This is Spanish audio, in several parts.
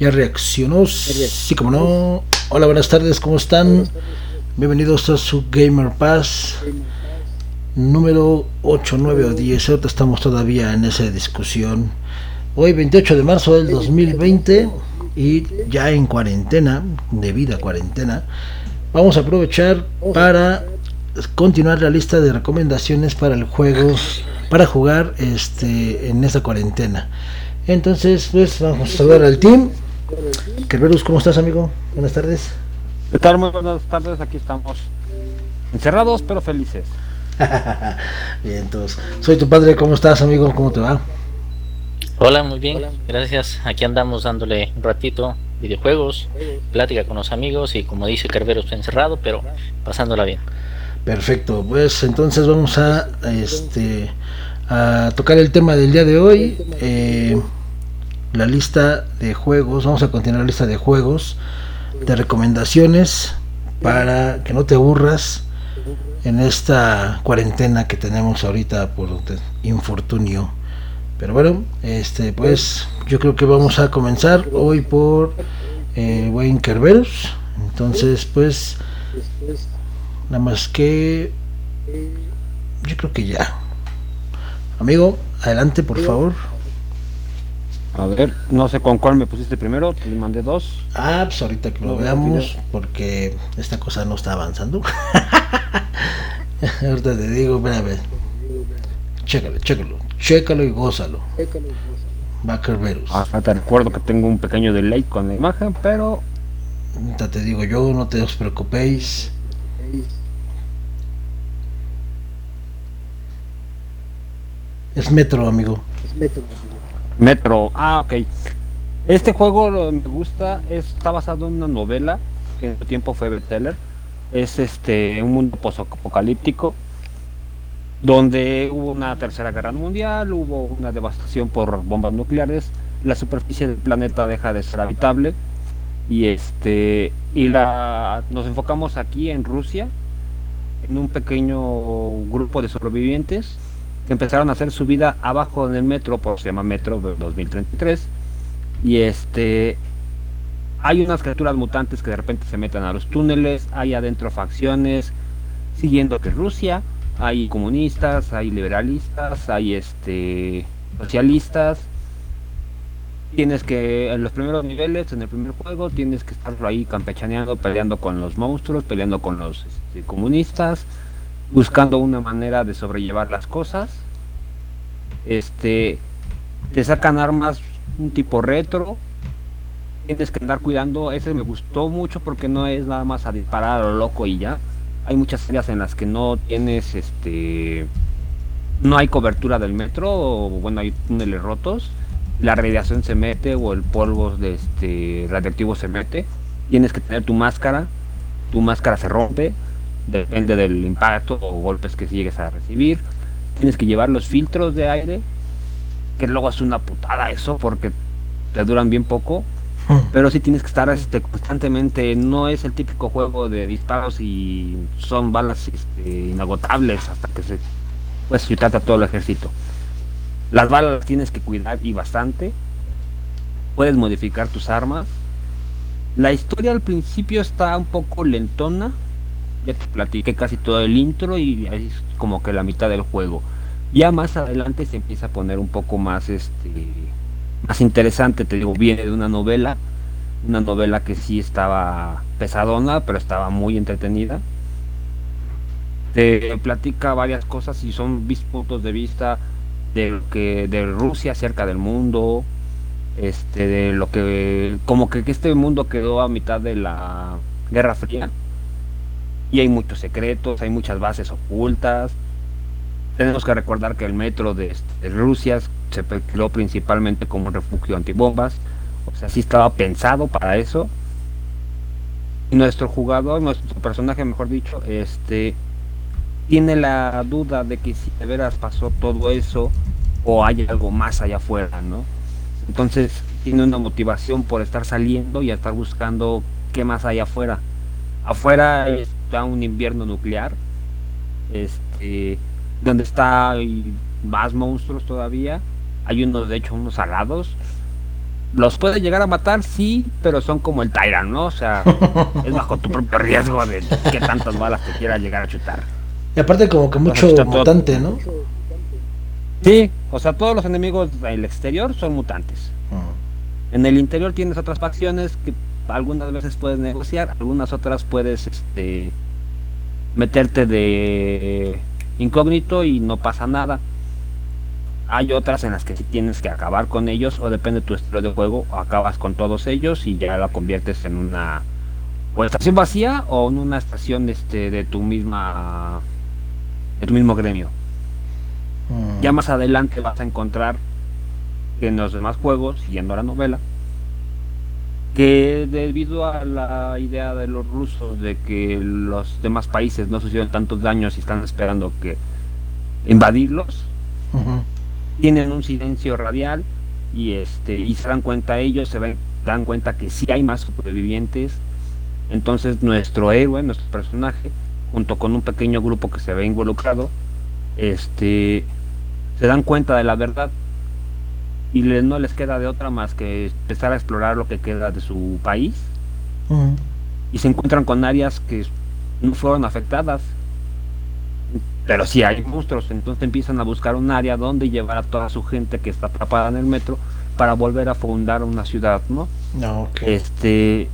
Ya reaccionó. Sí, como no. Hola, buenas tardes, ¿cómo están? Bienvenidos a su Gamer Pass número 8, 9 o 10. Ahorita estamos todavía en esa discusión. Hoy, 28 de marzo del 2020, y ya en cuarentena, debida cuarentena, vamos a aprovechar para continuar la lista de recomendaciones para el juego, para jugar este en esta cuarentena. Entonces, pues vamos a saludar al team. Kerberus, ¿cómo estás, amigo? Buenas tardes. ¿Qué tal? Muy buenas tardes. Aquí estamos encerrados, pero felices. bien, entonces, soy tu padre. ¿Cómo estás, amigo? ¿Cómo te va? Hola, muy bien. Gracias. Aquí andamos dándole un ratito videojuegos, plática con los amigos y como dice Kerberos, encerrado, pero pasándola bien. Perfecto. Pues entonces vamos a este a tocar el tema del día de hoy. Eh, la lista de juegos, vamos a continuar la lista de juegos, de recomendaciones para que no te aburras en esta cuarentena que tenemos ahorita por infortunio. Pero bueno, este pues yo creo que vamos a comenzar hoy por eh, Wayne Kerberos. Entonces pues nada más que yo creo que ya. Amigo, adelante por favor. A ver, no sé con cuál me pusiste primero, te mandé dos. Ah, pues ahorita que lo veamos, porque esta cosa no está avanzando. ahorita te digo, espérame. Chécalo, chécalo, chécalo y gózalo. Backerverus. Ah, te recuerdo que tengo un pequeño delay con la imagen, pero. Ahorita te digo yo, no te os preocupéis. Es Metro, amigo. Es Metro. Metro, ah, ok. Este juego me gusta, está basado en una novela que en su tiempo fue bestseller. Es este un mundo posapocalíptico donde hubo una tercera guerra mundial, hubo una devastación por bombas nucleares, la superficie del planeta deja de ser habitable y este y la nos enfocamos aquí en Rusia en un pequeño grupo de sobrevivientes que empezaron a hacer su vida abajo en el metro, por se llama Metro 2033. Y este hay unas criaturas mutantes que de repente se meten a los túneles, hay adentro facciones siguiendo que Rusia, hay comunistas, hay liberalistas, hay este socialistas. Tienes que en los primeros niveles, en el primer juego, tienes que estar ahí campechaneando, peleando con los monstruos, peleando con los este, comunistas buscando una manera de sobrellevar las cosas. Este, te sacan armas un tipo retro. Tienes que andar cuidando. Ese me gustó mucho porque no es nada más a disparar a lo loco y ya. Hay muchas áreas en las que no tienes este. No hay cobertura del metro, o bueno, hay túneles rotos. La radiación se mete o el polvo de este radiactivo se mete. Tienes que tener tu máscara. Tu máscara se rompe depende del impacto o golpes que llegues a recibir. Tienes que llevar los filtros de aire, que luego es una putada eso, porque te duran bien poco. Pero sí tienes que estar este, constantemente, no es el típico juego de disparos y son balas este, inagotables hasta que se pues trata todo el ejército. Las balas tienes que cuidar y bastante. Puedes modificar tus armas. La historia al principio está un poco lentona, ya te platiqué casi todo el intro y es como que la mitad del juego. Ya más adelante se empieza a poner un poco más este más interesante, te digo, viene de una novela, una novela que sí estaba pesadona, pero estaba muy entretenida. Te platica varias cosas y son puntos de vista de que de Rusia cerca del mundo, este de lo que como que este mundo quedó a mitad de la Guerra Fría y hay muchos secretos, hay muchas bases ocultas. Tenemos que recordar que el metro de, Rusia se creó principalmente como refugio antibombas, o sea, sí estaba pensado para eso. Nuestro jugador, nuestro personaje, mejor dicho, este tiene la duda de que si de veras pasó todo eso o hay algo más allá afuera, ¿no? Entonces tiene una motivación por estar saliendo y estar buscando qué más hay afuera. Afuera está un invierno nuclear, este, donde está más monstruos todavía. Hay unos, de hecho, unos alados. los puede llegar a matar, sí, pero son como el Tyrant, ¿no? O sea, es bajo tu propio riesgo de que tantas balas te quiera llegar a chutar. Y aparte como que mucho mutante, ¿no? Sí, o sea, todos los enemigos del exterior son mutantes. En el interior tienes otras facciones que algunas veces puedes negociar, algunas otras puedes este meterte de incógnito y no pasa nada. Hay otras en las que sí tienes que acabar con ellos o depende de tu estilo de juego, acabas con todos ellos y ya la conviertes en una o estación vacía o en una estación este de tu misma de tu mismo gremio. Mm. Ya más adelante vas a encontrar que en los demás juegos, siguiendo la novela, que debido a la idea de los rusos de que los demás países no suceden tantos daños y están esperando que invadirlos, tienen un silencio radial y este y se dan cuenta ellos, se dan cuenta que sí hay más supervivientes. Entonces nuestro héroe, nuestro personaje, junto con un pequeño grupo que se ve involucrado, este se dan cuenta de la verdad y no les queda de otra más que empezar a explorar lo que queda de su país. Y se encuentran con áreas que no fueron afectadas pero sí hay monstruos, entonces empiezan a buscar un área donde llevar a toda su gente que está atrapada en el metro para volver a fundar una ciudad, ¿no? No, Este,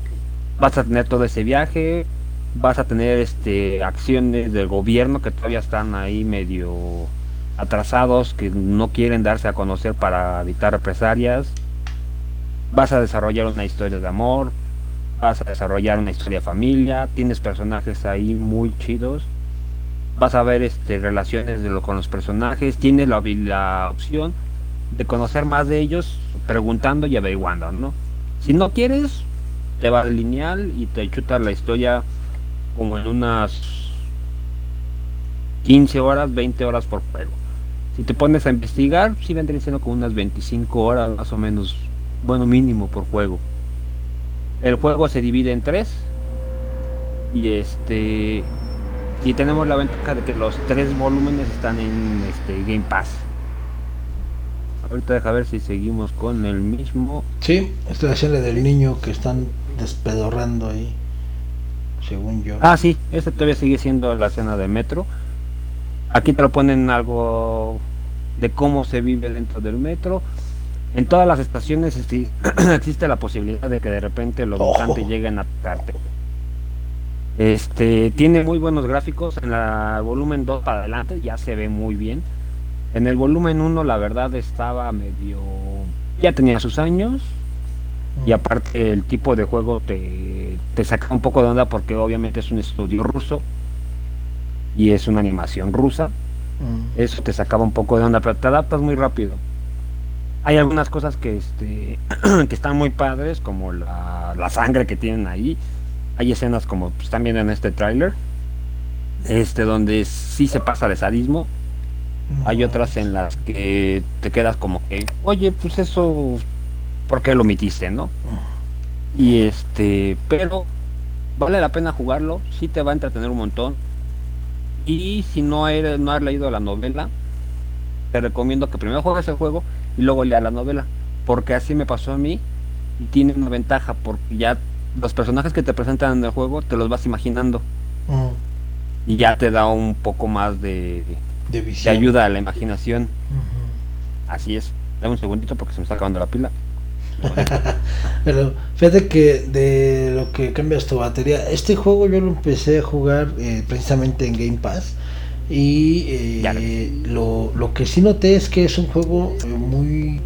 vas a tener todo ese viaje, vas a tener este acciones del gobierno que todavía están ahí medio atrasados, que no quieren darse a conocer para evitar represalias. Vas a desarrollar una historia de amor, vas a desarrollar una historia de familia, tienes personajes ahí muy chidos vas a ver este, relaciones de lo, con los personajes, tienes la, opción de conocer más de ellos preguntando y averiguando, ¿no? Si no quieres, te va al lineal y te chutas la historia como en unas 15 horas, 20 horas por juego. Si te pones a investigar, sí vendría siendo como unas 25 horas más o menos, bueno mínimo por juego. El juego se divide en tres y este y tenemos la ventaja de que los tres volúmenes están en este Game Pass. Ahorita deja ver si seguimos con el mismo. Sí, esta es la escena del niño que están despedorrando ahí, según yo. Ah, sí, este todavía sigue siendo la escena de Metro. Aquí te lo ponen algo de cómo se vive dentro del metro. En todas las estaciones existe la posibilidad de que de repente los votantes lleguen a atacarte. Este tiene muy buenos gráficos en la volumen 2 para adelante, ya se ve muy bien. En el volumen 1 la verdad estaba medio ya tenía sus años y mm. aparte el tipo de juego te, te saca un poco de onda porque obviamente es un estudio ruso y es una animación rusa. Mm. Eso te sacaba un poco de onda, pero te adaptas muy rápido. Hay algunas cosas que este que están muy padres como la, la sangre que tienen ahí hay escenas como pues, también en este tráiler, este donde sí se pasa de sadismo. Hay otras en las que te quedas como que, oye, pues eso, ¿por qué lo omitiste, no? Y este, pero vale la pena jugarlo, sí te va a entretener un montón. Y si no, eres, no has leído la novela, te recomiendo que primero juegues el juego y luego lea la novela. Porque así me pasó a mí y tiene una ventaja porque ya los personajes que te presentan en el juego te los vas imaginando. Y ya te da un poco más de, de, ayuda a la imaginación. Así es. Dame un segundito porque se me está acabando la pila. Pero fíjate que de lo que cambias tu batería, este juego yo lo empecé a jugar eh, precisamente en Game Pass. Y eh, lo, lo que sí noté es que es un juego muy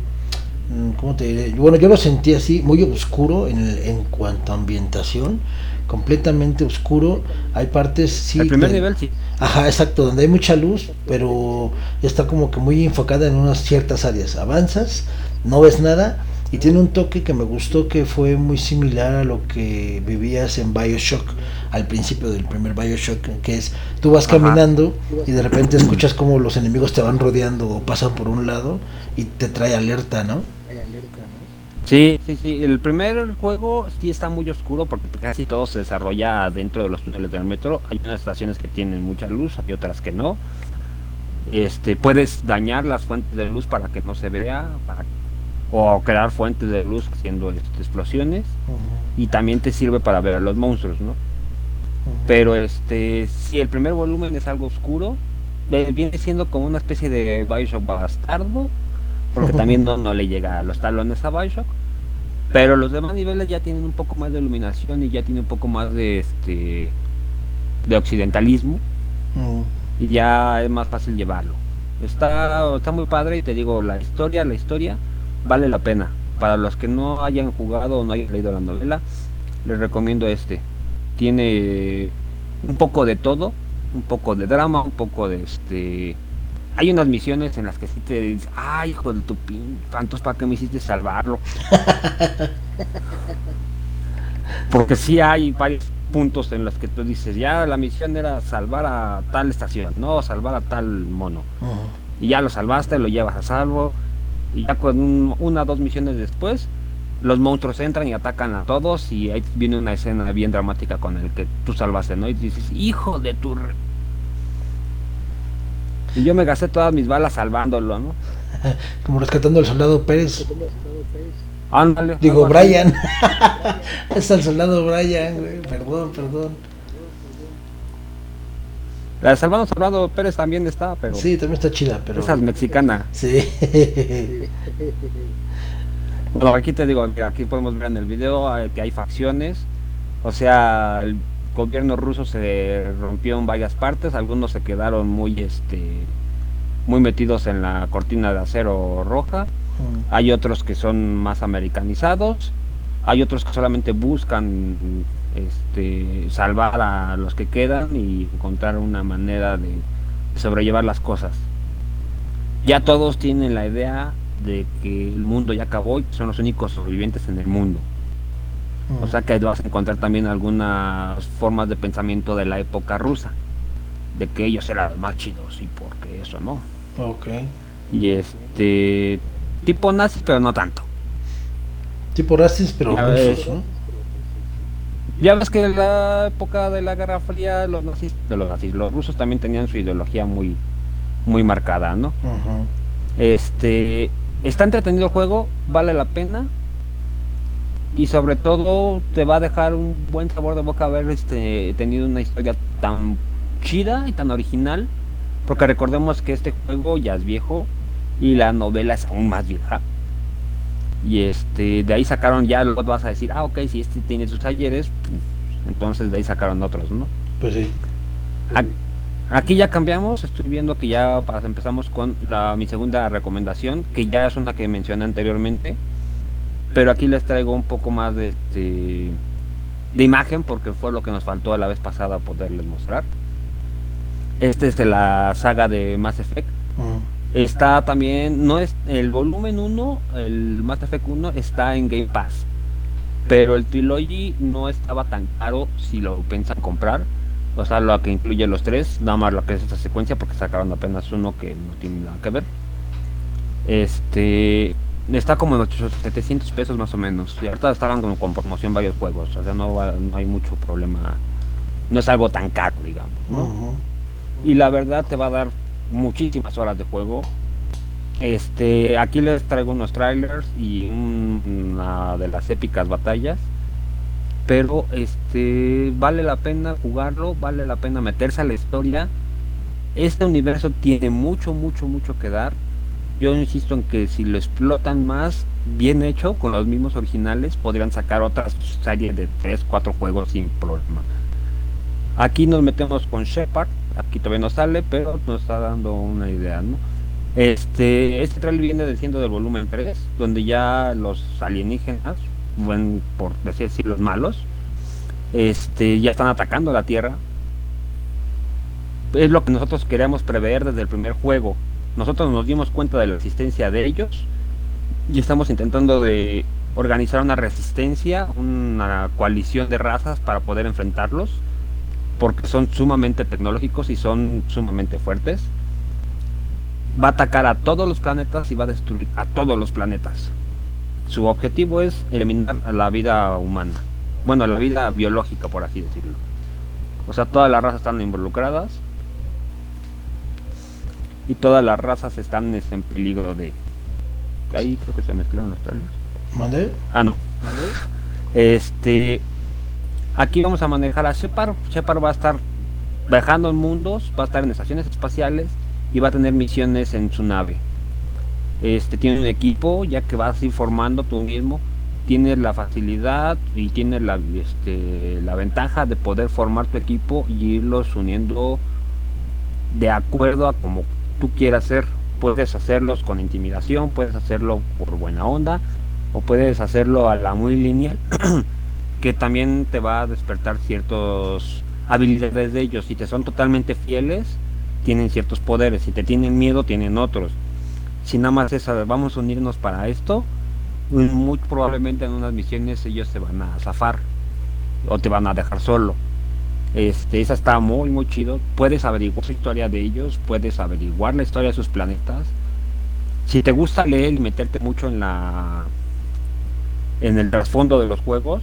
Mm, ¿cómo te diré? Bueno, yo lo sentí así, muy oscuro en, en cuanto a ambientación, completamente oscuro. Hay partes, sí. El primer nivel, sí. Ajá, exacto, donde hay mucha luz, pero está como que muy enfocada en unas ciertas áreas. Avanzas, no ves nada y tiene un toque que me gustó que fue muy similar a lo que vivías en Bioshock al principio del primer Bioshock que es tú vas caminando y de repente escuchas como los enemigos te van rodeando o pasan por un lado y te trae alerta no Sí, sí, sí. El primer juego sí está muy oscuro porque casi todo se desarrolla dentro de los túneles del metro. Hay unas estaciones que tienen mucha luz, hay otras que no. Este, puedes dañar las fuentes de luz para que no se vea, para o crear fuentes de luz haciendo este, explosiones y también te sirve para ver a los monstruos, ¿no? Pero este, si el primer volumen es algo oscuro, viene siendo como una especie de Bioshock bastardo, porque también no, no le llega a los talones a Bioshock. Pero los demás niveles ya tienen un poco más de iluminación y ya tiene un poco más de este de occidentalismo. Y ya es más fácil llevarlo. Está, está muy padre y te digo, la historia, la historia vale la pena. Para los que no hayan jugado o no hayan leído la novela, les recomiendo este. Tiene un poco de todo, un poco de drama, un poco de este. Hay unas misiones en las que sí te dices, ay, hijo de tu pin, tantos para que me hiciste salvarlo. Porque sí hay varios puntos en los que tú dices, ya la misión era salvar a tal estación, no salvar a tal mono. Y ya lo salvaste, lo llevas a salvo. Y ya con una o dos misiones después, los monstruos entran y atacan a todos. Y ahí viene una escena bien dramática con el que tú salvaste, ¿no? Y dices, hijo de tu y yo me gasté todas mis balas salvándolo, ¿no? Como rescatando al soldado Pérez. Ándale. Digo, Brian. es el soldado Brian, güey. Perdón, perdón. La de Salvando Soldado Pérez también está, pero. Sí, también está chida, pero. Esa es mexicana. Sí. bueno, aquí te digo, aquí podemos ver en el video eh, que hay facciones. O sea, el gobierno ruso se rompió en varias partes, algunos se quedaron muy este muy metidos en la cortina de acero roja, mm. hay otros que son más americanizados, hay otros que solamente buscan este, salvar a los que quedan y encontrar una manera de sobrellevar las cosas. Ya todos tienen la idea de que el mundo ya acabó y son los únicos sobrevivientes en el mundo. O sea que vas a encontrar también algunas formas de pensamiento de la época rusa, de que ellos eran más chidos y porque eso no. Ok. Y este tipo nazis, pero no tanto. Tipo nazis, pero rusos, ¿no? Ya ves que en la época de la Guerra Fría los nazis, de los nazis, los rusos también tenían su ideología muy muy marcada, ¿no? Este está entretenido el juego, vale la pena y sobre todo te va a dejar un buen sabor de boca haber este, tenido una historia tan chida y tan original, porque recordemos que este juego ya es viejo y la novela es aún más vieja. Y este, de ahí sacaron ya, luego vas a decir, ah, ok, si este tiene sus talleres, pues, entonces de ahí sacaron otros, ¿no? Pues sí. Aquí ya cambiamos, estoy viendo que ya empezamos con la, mi segunda recomendación, que ya es una que mencioné anteriormente, pero aquí les traigo un poco más de, este, de imagen porque fue lo que nos faltó la vez pasada poderles mostrar. Este es de la saga de Mass Effect. Está también, no es el volumen 1, el Mass Effect 1 está en Game Pass. Pero el Trilogy no estaba tan caro si lo piensan comprar. O sea, lo que incluye los tres, nada más lo que es esta secuencia porque sacaron apenas uno que no tiene nada que ver. Este, está como en 700 pesos más o menos. Y ahorita estaban con, con promoción varios juegos. O sea, no, hay mucho problema. No es algo tan caro, digamos. Y la verdad te va a dar muchísimas horas de juego. Este, aquí les traigo unos trailers y una de las épicas batallas. Pero este vale la pena jugarlo, vale la pena meterse a la historia. Este universo tiene mucho, mucho, mucho que dar yo insisto en que si lo explotan más bien hecho con los mismos originales podrían sacar otras series de 3, 4 juegos sin problema. Aquí nos metemos con Shepard, aquí todavía no sale, pero nos está dando una idea, ¿no? Este, este trailer viene diciendo del volumen 3, donde ya los alienígenas, bueno, por decir así, los malos, este, ya están atacando la Tierra. Es lo que nosotros queríamos prever desde el primer juego, nosotros nos dimos cuenta de la existencia de ellos y estamos intentando de organizar una resistencia, una coalición de razas para poder enfrentarlos, porque son sumamente tecnológicos y son sumamente fuertes. Va a atacar a todos los planetas y va a destruir a todos los planetas. Su objetivo es eliminar a la vida humana, bueno, a la vida biológica, por así decirlo. O sea, todas las razas están involucradas y todas las razas están en peligro de, ahí creo que se mezclaron los trailers. ¿Mande? Ah, no. Este, aquí vamos a manejar a Shepard. Shepard va a estar viajando en mundos, va a estar en estaciones espaciales y va a tener misiones en su nave. Este tiene un equipo, ya que vas a ir formando tú mismo, tienes la facilidad y tienes la, este, la ventaja de poder formar tu equipo y irlos uniendo de acuerdo a como tú quieras ser. Puedes hacerlos con intimidación, puedes hacerlo por buena onda o puedes hacerlo a la muy lineal, que también te va a despertar ciertas habilidades de ellos. Si te son totalmente fieles, tienen ciertos poderes. Si te tienen miedo, tienen otros. Si nada más es, vamos a unirnos para esto, muy probablemente en unas misiones ellos te van a zafar o te van a dejar solo. Este, esa está muy muy chido. Puedes averiguar la historia de ellos, puedes averiguar la historia de sus planetas. Si te gusta leer y meterte mucho en la en el trasfondo de los juegos,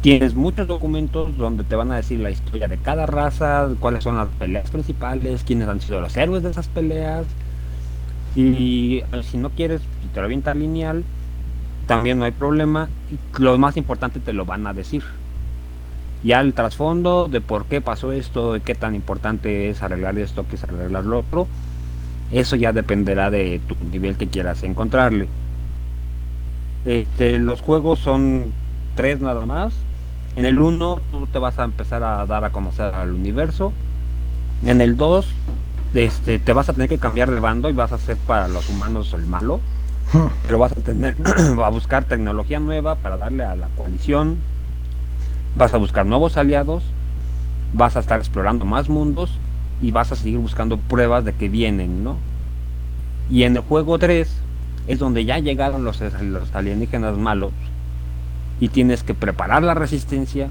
tienes muchos documentos donde te van a decir la historia de cada raza, cuáles son las peleas principales, quiénes han sido los héroes de esas peleas. Y si no quieres, si te lo lineal, también no hay problema. Lo más importante te lo van a decir. Ya el trasfondo de por qué pasó esto, de qué tan importante es arreglar esto, que es arreglar lo otro, eso ya dependerá de tu nivel que quieras encontrarle. Este, los juegos son tres nada más. En el 1 tú te vas a empezar a dar a conocer al universo. En el 2 este, te vas a tener que cambiar de bando y vas a ser para los humanos el malo. Pero vas a tener a buscar tecnología nueva para darle a la coalición vas a buscar nuevos aliados, vas a estar explorando más mundos y vas a seguir buscando pruebas de que vienen, ¿no? Y en el juego 3 es donde ya llegaron los, los alienígenas malos y tienes que preparar la resistencia,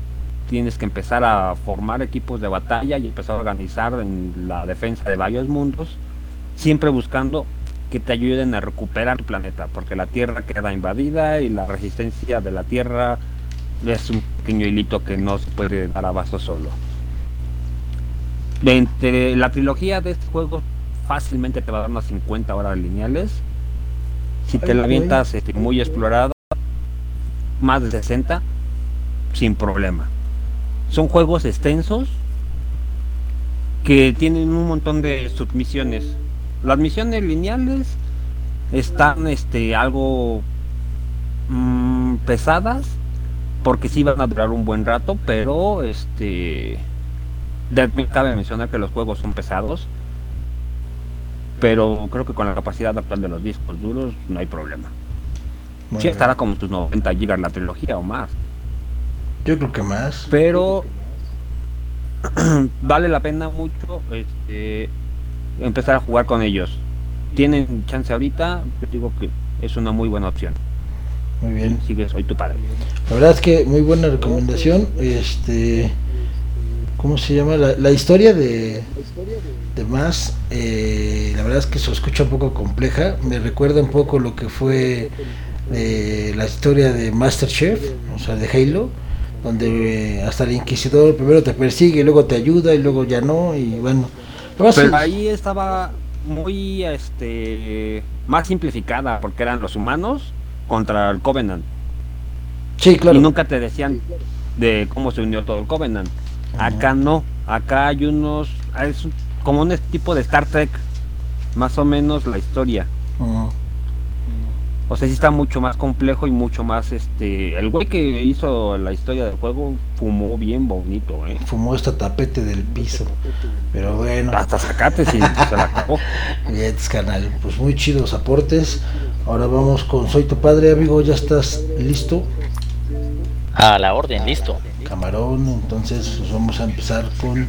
tienes que empezar a formar equipos de batalla y empezar a organizar en la defensa de varios mundos, siempre buscando que te ayuden a recuperar tu planeta, porque la Tierra queda invadida y la resistencia de la Tierra es un pequeño hilito que no se puede dar abasto solo. Entre la trilogía de este juego fácilmente te va a dar unas 50 horas lineales. Si te la avientas este, muy explorada, más de 60, sin problema. Son juegos extensos que tienen un montón de submisiones. Las misiones lineales están este, algo mm, pesadas porque sí van a durar un buen rato, pero este cabe mencionar que los juegos son pesados, pero creo que con la capacidad actual de los discos duros no hay problema. Sí estará como tus 90 gigas la trilogía o más. Yo creo que más. Pero vale la pena mucho este, empezar a jugar con ellos. Tienen chance ahorita, yo digo que es una muy buena opción. Muy bien. Sigue, soy tu padre. La verdad es que muy buena recomendación. Este, ¿cómo se llama? La, historia de, de más, eh, la verdad es que se escucha un poco compleja. Me recuerda un poco lo que fue eh, la historia de Masterchef, o sea, de Halo, donde hasta el Inquisidor primero te persigue, y luego te ayuda y luego ya no, y bueno. Pero ahí estaba muy este más simplificada porque eran los humanos contra el Covenant. Sí, claro. Y nunca te decían de cómo se unió todo el Covenant. Acá no, acá hay unos, es como un tipo de Star Trek, más o menos la historia. O sea, sí está mucho más complejo y mucho más, este, el güey que hizo la historia del juego fumó bien bonito, ¿eh? Fumó esta tapete del piso, pero bueno. Hasta sacate si se la acabó. Bien, canal, pues muy chidos aportes. Ahora vamos con Soy tu padre, amigo, ¿ya estás listo? A la orden, listo. Camarón, entonces pues, vamos a empezar con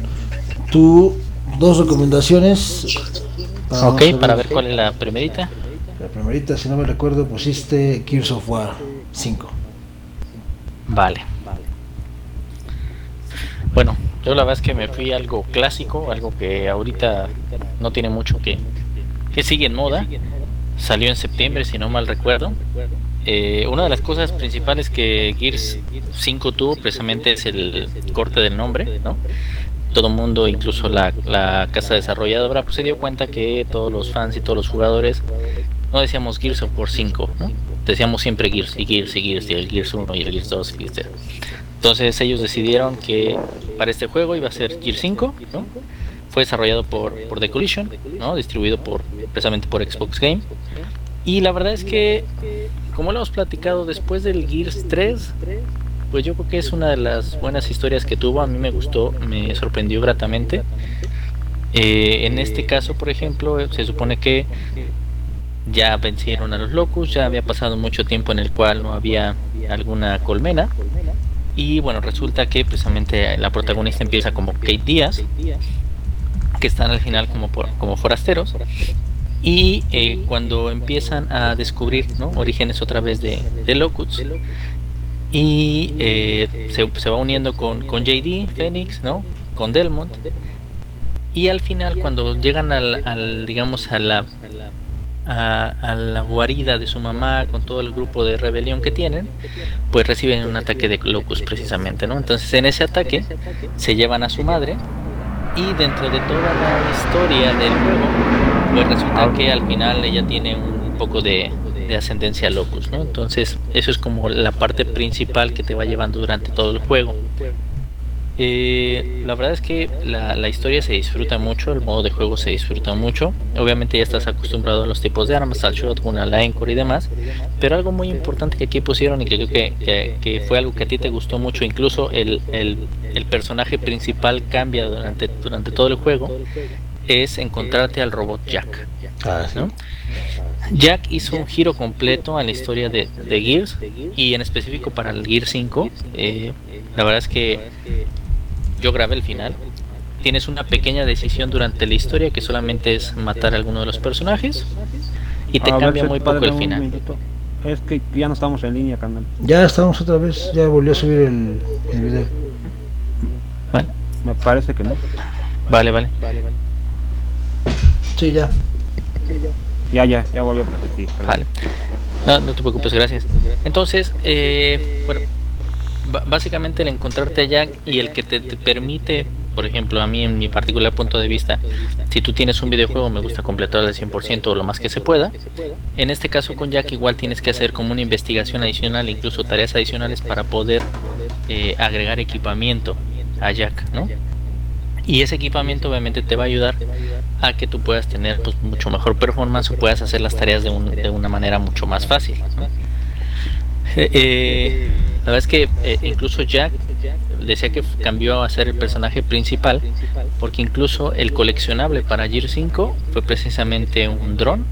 tu dos recomendaciones. ok, para ver cuál es la primerita. La primerita, si no me recuerdo, pusiste Gears of War 5. Vale. Bueno, yo la verdad es que me fui algo clásico, algo que ahorita no tiene mucho que, que sigue en moda salió en septiembre, si no mal recuerdo. Eh, una de las cosas principales que Gears 5 tuvo precisamente es el corte del nombre, ¿no? Todo el mundo, incluso la, la casa desarrolladora, pues se dio cuenta que todos los fans y todos los jugadores no decíamos Gears of War 5, ¿no? Decíamos siempre Gears y Gears y Gears y el Gears 1 y el Gears 2 y Gears Entonces ellos decidieron que para este juego iba a ser Gears 5, ¿no? Fue desarrollado por, por The Collision, ¿no? Distribuido por, precisamente por Xbox Game. Y la verdad es que, como lo hemos platicado después del Gears 3, pues yo creo que es una de las buenas historias que tuvo. A mí me gustó, me sorprendió gratamente. Eh, en este caso, por ejemplo, se supone que ya vencieron a los locos, ya había pasado mucho tiempo en el cual no había alguna colmena. Y bueno, resulta que precisamente la protagonista empieza como Kate Díaz, que están al final como, como forasteros. Y eh, cuando empiezan a descubrir ¿no? orígenes otra vez de, de Locuts, y eh, se, va uniendo con, con JD, Phoenix, ¿no? con Delmont. Y al final, cuando llegan al, digamos, a la, a, la guarida de su mamá con todo el grupo de rebelión que tienen, pues reciben un ataque de Locus precisamente, ¿no? Entonces en ese ataque se llevan a su madre y dentro de toda la historia del juego, pues resulta que al final ella tiene un poco de, de ascendencia locus, ¿no? Entonces, eso es como la parte principal que te va llevando durante todo el juego. Eh, la verdad es que la, historia se disfruta mucho, el modo de juego se disfruta mucho. Obviamente ya estás acostumbrado a los tipos de armas, al shotgun, al encore y demás. Pero algo muy importante que aquí pusieron y que creo que, que, fue algo que a ti te gustó mucho, incluso el, el, el personaje principal cambia durante, durante todo el juego, es encontrarte al robot Jack. Ah, ¿no? Jack hizo un giro completo a la historia de, Gears y en específico para el Gear 5. Eh, la verdad es que yo grabé el final. Tienes una pequeña decisión durante la historia que solamente es matar a alguno de los personajes y te cambia muy poco el final. Es que ya no estamos en línea, canal. Ya estamos otra vez, ya volvió a subir el, el video. Me parece que no. Vale, vale. Sí, ya. Ya, ya, ya volvió a repetir. Vale. No, no te preocupes, gracias. Entonces, eh, bueno, básicamente el encontrarte allá y el que te, permite, por ejemplo, a mí en mi particular punto de vista, si tú tienes un videojuego, me gusta completar al 100% o lo más que se pueda. En este caso con Jack igual tienes que hacer como una investigación adicional, incluso tareas adicionales para poder eh, agregar equipamiento a Jack, ¿no? Y ese equipamiento obviamente te va a ayudar a que tú puedas tener pues, mucho mejor performance o puedas hacer las tareas de, de una manera mucho más fácil. Eh, la verdad es que eh, incluso Jack decía que cambió a ser el personaje principal porque incluso el coleccionable para Gear 5 fue precisamente un dron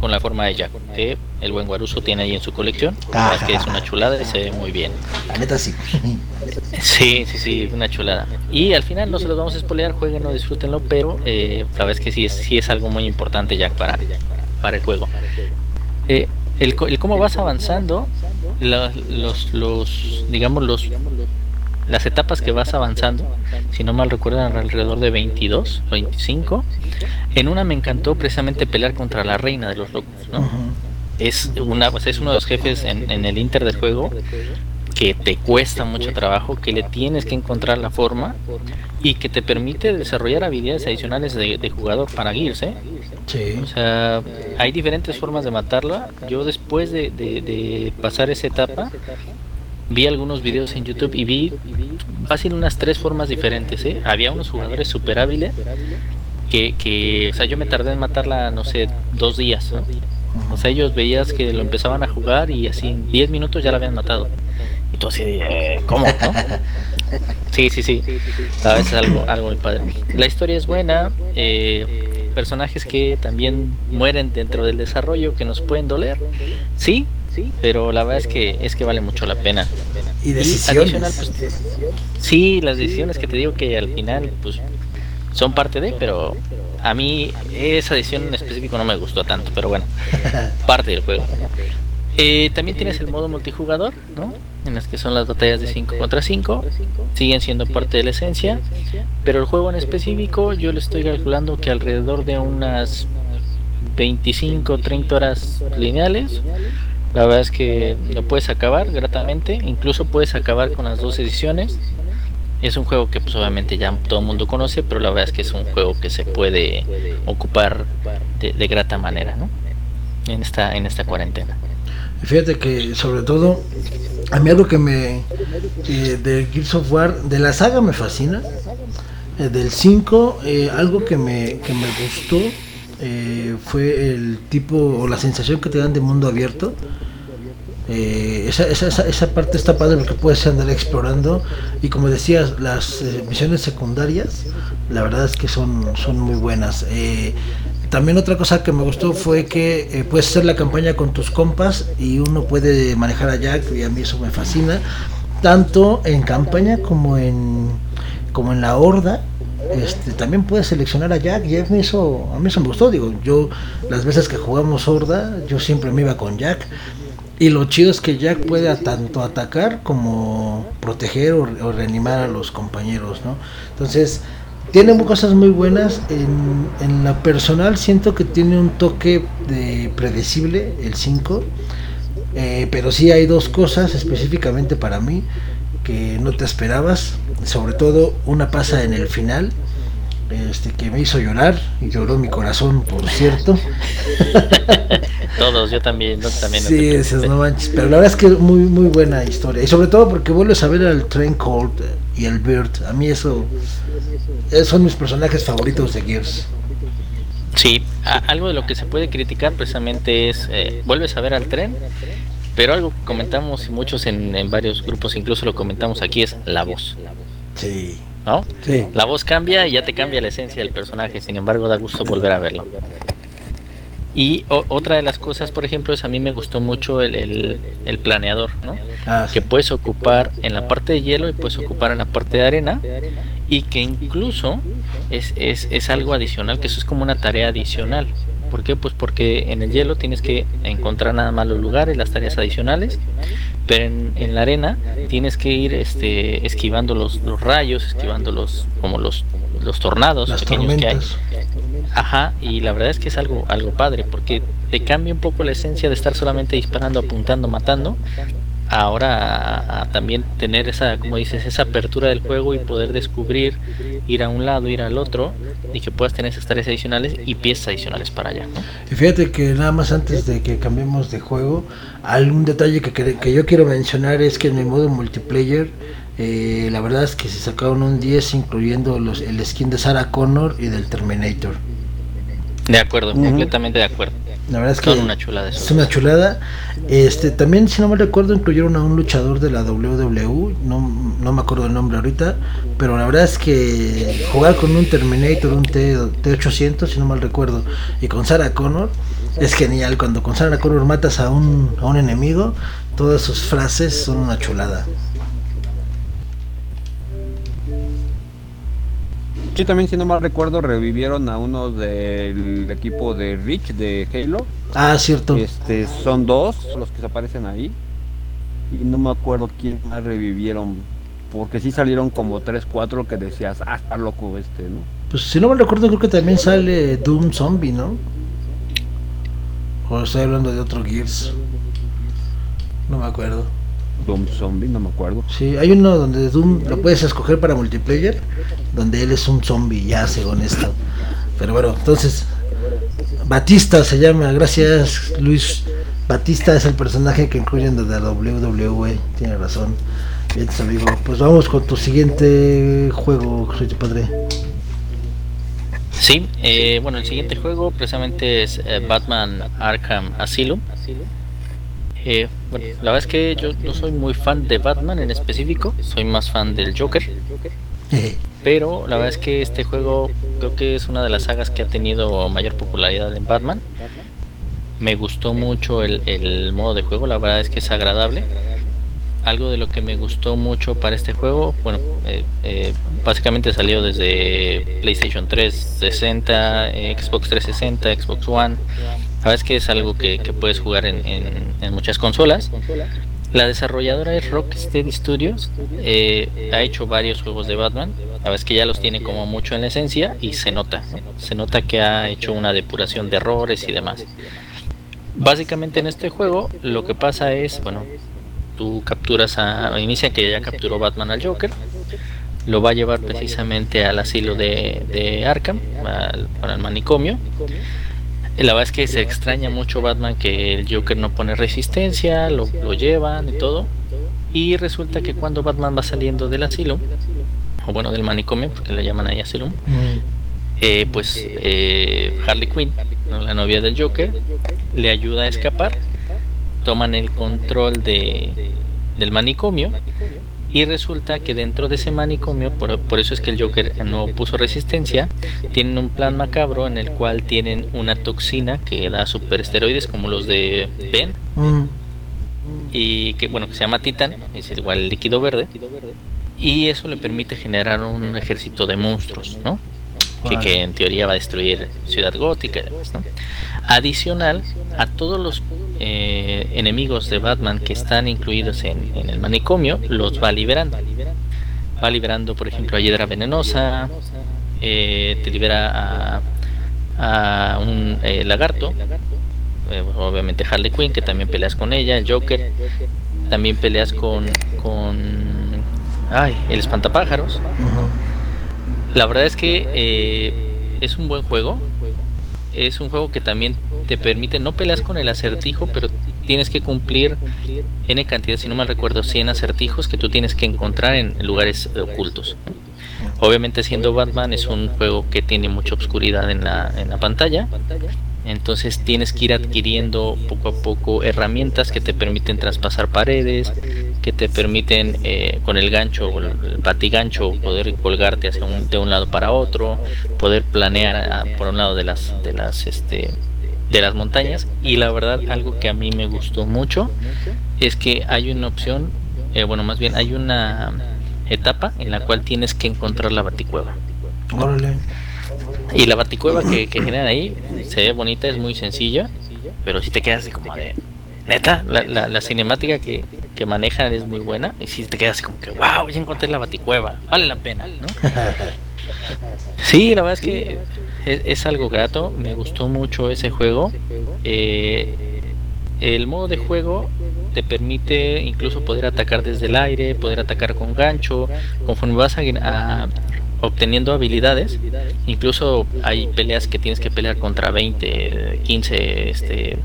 con la forma de Jack que el buen Guaruso tiene ahí en su colección ah, que es una chulada y se ve muy bien. La neta sí. Sí sí sí una chulada. Y al final no se los vamos a spoilear jueguenlo disfrútenlo pero eh, la verdad es que sí es, sí es algo muy importante Jack para, para el juego. Eh, el, el cómo vas avanzando los, los, digamos, los, las etapas que vas avanzando, si no mal recuerdan, alrededor de 22, 25. En una me encantó precisamente pelear contra la reina de los locos, ¿no? Es, una, pues es uno de los jefes en, en el inter del juego que te cuesta mucho trabajo, que le tienes que encontrar la forma y que te permite desarrollar habilidades adicionales de, jugador para Gears, ¿eh? O sea, hay diferentes formas de matarla. Yo después de, pasar esa etapa, vi algunos videos en YouTube y vi fácil unas tres formas diferentes, ¿eh? Había unos jugadores super hábiles que, o sea, yo me tardé en matarla, no sé, dos días, O sea, ellos veías que lo empezaban a jugar y así en 10 minutos ya la habían matado. Y tú así, eh, ¿cómo? Sí, sí, sí. A veces algo, algo muy padre. La historia es buena. Eh, personajes que también mueren dentro del desarrollo que nos pueden doler. Sí, sí, pero la verdad es que es que vale mucho la pena. Y decisiones. Pues, sí, las decisiones que te digo que al final pues son parte de, pero a mí esa decisión en específico no me gustó tanto, pero bueno, parte del juego. Eh, también tienes el modo multijugador, ¿no? En las que son las batallas de 5 contra 5. Siguen siendo parte de la esencia. Pero el juego en específico, yo le estoy calculando que alrededor de unas 25 30 horas lineales. La verdad es que lo puedes acabar gratamente. Incluso puedes acabar con las dos ediciones. Es un juego que pues obviamente ya todo el mundo conoce, pero la verdad es que es un juego que se puede ocupar de, de grata manera, ¿no? en esta, en esta cuarentena. Fíjate que sobre todo a mí algo que me eh, de Gears of War de la saga me fascina eh, del 5 eh, algo que me, que me gustó fue el tipo o la sensación que te dan de mundo abierto. Esa, esa, esa, parte está padre porque puedes andar explorando y como decías las misiones secundarias la verdad es que son, son muy buenas también otra cosa que me gustó fue que eh, puedes hacer la campaña con tus compas y uno puede manejar a Jack y a mí eso me fascina. Tanto en campaña como en como en la horda. Este, también puedes seleccionar a Jack y a mí eso a mí eso me gustó digo yo las veces que jugamos horda yo siempre me iba con Jack y lo chido es que Jack puede tanto atacar como proteger o, o reanimar a los compañeros no entonces tiene cosas muy buenas. En, en la personal siento que tiene un toque de predecible, el 5. Eh, pero sí hay dos cosas específicamente para mí que no te esperabas. Sobre todo una pasa en el final. Este, que me hizo llorar y lloró mi corazón, por cierto. Todos, yo también, también. Sí, no manches, pero la verdad es que es muy muy buena historia y sobre todo porque vuelves a ver al Train Cold y el Bird. A mí eso son mis personajes favoritos de Gears. Sí, algo de lo que se puede criticar precisamente es, eh, vuelves a ver al tren, pero algo que comentamos y muchos en, en, varios grupos, incluso lo comentamos aquí, es la voz. Sí. ¿No? Sí. La voz cambia y ya te cambia la esencia del personaje, sin embargo da gusto volver a verlo. Y otra de las cosas, por ejemplo, es a mí me gustó mucho el, el, planeador, ¿no? Ah, que puedes ocupar en la parte de hielo y puedes ocupar en la parte de arena y que incluso es, es, es algo adicional, que eso es como una tarea adicional. ¿Por qué? Pues porque en el hielo tienes que encontrar nada más los lugares, las tareas adicionales, pero en, en la arena tienes que ir este, esquivando los, los rayos, esquivando los, como los, los tornados pequeños que hay. Ajá, y la verdad es que es algo, algo padre, porque te cambia un poco la esencia de estar solamente disparando, apuntando, matando, ahora también tener esa, como dices, esa apertura del juego y poder descubrir, ir a un lado, ir al otro y que puedas tener esas tareas adicionales y piezas adicionales para allá. Y fíjate que nada más antes de que cambiemos de juego, algún detalle que, que, yo quiero mencionar es que en el modo multiplayer eh, la verdad es que se sacaron un 10 incluyendo los, el skin de Sarah Connor y del Terminator. De acuerdo, completamente de acuerdo. La verdad es que una chulada es una chulada. Este, también, si no me recuerdo, incluyeron a un luchador de la WWE, no, no me acuerdo el nombre ahorita, pero la verdad es que jugar con un Terminator, un T, T800, si no mal recuerdo, y con Sarah Connor, es genial. Cuando con Sarah Connor matas a un, a un enemigo, todas sus frases son una chulada. Sí, también si no mal recuerdo revivieron a uno del equipo de Rich de Halo. Ah, cierto. Este, son dos los que se aparecen ahí. Y no me acuerdo quién más revivieron. Porque sí salieron como tres, cuatro que decías, ah, está loco este, ¿no? Pues si no mal recuerdo creo que también sale Doom Zombie, ¿no? O estoy hablando de otro Gears. No me acuerdo. Doom Zombie, no me acuerdo. Sí, hay uno donde Doom lo puedes escoger para multiplayer, donde él es un zombie, ya según esto. Pero bueno, entonces, Batista se llama, gracias Luis. Batista es el personaje que incluyen de la WWE, tiene razón. Bien, amigo. Pues vamos con tu siguiente juego, soy tu padre. Sí, eh, bueno, el siguiente juego precisamente es eh, Batman Arkham Asylum. Eh, bueno, la verdad es que yo no soy muy fan de Batman en específico, soy más fan del Joker. Pero la verdad es que este juego creo que es una de las sagas que ha tenido mayor popularidad en Batman. Me gustó mucho el, modo de juego, la verdad es que es agradable. Algo de lo que me gustó mucho para este juego, bueno, eh, eh, básicamente salió desde PlayStation 360, Xbox 360, Xbox One Sabes que es algo que, puedes jugar en, muchas consolas. La desarrolladora es Rocksteady Studios. Eh, ha hecho varios juegos de Batman. La verdad es que ya los tiene como mucho en la esencia y se nota. Se nota que ha hecho una depuración de errores y demás. Básicamente en este juego lo que pasa es, bueno, tú capturas a... Inicia que ya capturó Batman al Joker. Lo va a llevar precisamente al asilo de, Arkham, para el manicomio La verdad es que se extraña mucho Batman que el Joker no pone resistencia, lo, lo llevan y todo. Y resulta que cuando Batman va saliendo del asilo, o bueno, del manicomio, porque le llaman ahí asilo, eh, pues eh, Harley Quinn, la novia del Joker, le ayuda a escapar, toman el control de, del manicomio y resulta que dentro de ese manicomio, por, por, eso es que el Joker no puso resistencia, tienen un plan macabro en el cual tienen una toxina que da superesteroides como los de Ben. Y que bueno, que se llama Titan, es igual el líquido verde. Y eso le permite generar un ejército de monstruos, ¿no? Que, en teoría va a destruir Ciudad Gótica ¿no? Adicional a todos los eh, enemigos de Batman que están incluidos en, en, el manicomio, los va liberando. Va liberando, por ejemplo, a Hiedra Venenosa, eh, te libera a, a un eh, lagarto, eh, obviamente Harley Quinn, que también peleas con ella, el Joker, también peleas con, con ay, el espantapájaros. La verdad es que eh, es un buen juego. Es un juego que también te permite, no peleas con el acertijo, pero tienes que cumplir N cantidad, si no mal recuerdo, 100 acertijos que tú tienes que encontrar en lugares ocultos. Obviamente siendo Batman es un juego que tiene mucha oscuridad en la, en la pantalla. Entonces tienes que ir adquiriendo poco a poco herramientas que te permiten traspasar paredes, que te permiten eh, con el gancho o el batigancho poder colgarte hacia un, de un lado para otro, poder planear a, por un lado de las de las este de las montañas y la verdad algo que a mí me gustó mucho es que hay una opción, eh, bueno más bien hay una etapa en la cual tienes que encontrar la baticueva. Y la baticueva que, que generan ahí se ve bonita, es muy sencilla, pero si te quedas así como de. Neta, la, la, la cinemática que, que, manejan es muy buena. Y si te quedas así como que, wow, ya encontré la baticueva, vale la pena, ¿no? Sí, la verdad es que es, es algo grato, me gustó mucho ese juego. Eh, el modo de juego te permite incluso poder atacar desde el aire, poder atacar con gancho, conforme vas a, a obteniendo habilidades. Incluso hay peleas que tienes que pelear contra 20, 15 este, eh,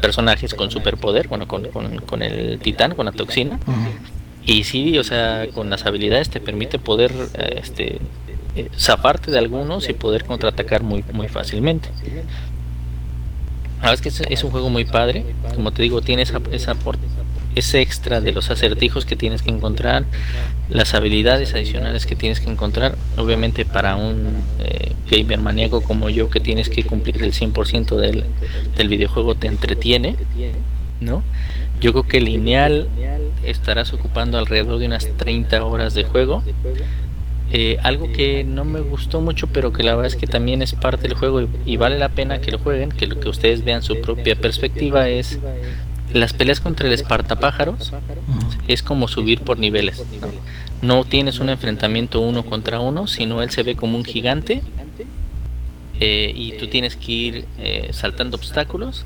personajes con superpoder, bueno, con, con, con, el titán, con la toxina. Uh -huh. Y sí, o sea, con las habilidades te permite poder este, eh, zafarte de algunos y poder contraatacar muy, muy fácilmente. La verdad es que es, es, un juego muy padre. Como te digo, tiene esa, esa ese extra de los acertijos que tienes que encontrar, las habilidades adicionales que tienes que encontrar, obviamente para un eh, gamer maníaco como yo que tienes que cumplir el 100% del, del videojuego te entretiene, ¿no? Yo creo que lineal estarás ocupando alrededor de unas 30 horas de juego. Eh, algo que no me gustó mucho, pero que la verdad es que también es parte del juego y, y vale la pena que lo jueguen, que lo que ustedes vean su propia perspectiva es las peleas contra el espartapájaros es como subir por niveles. ¿no? tienes un enfrentamiento uno contra uno, sino él se ve como un gigante eh, y tú tienes que ir eh, saltando obstáculos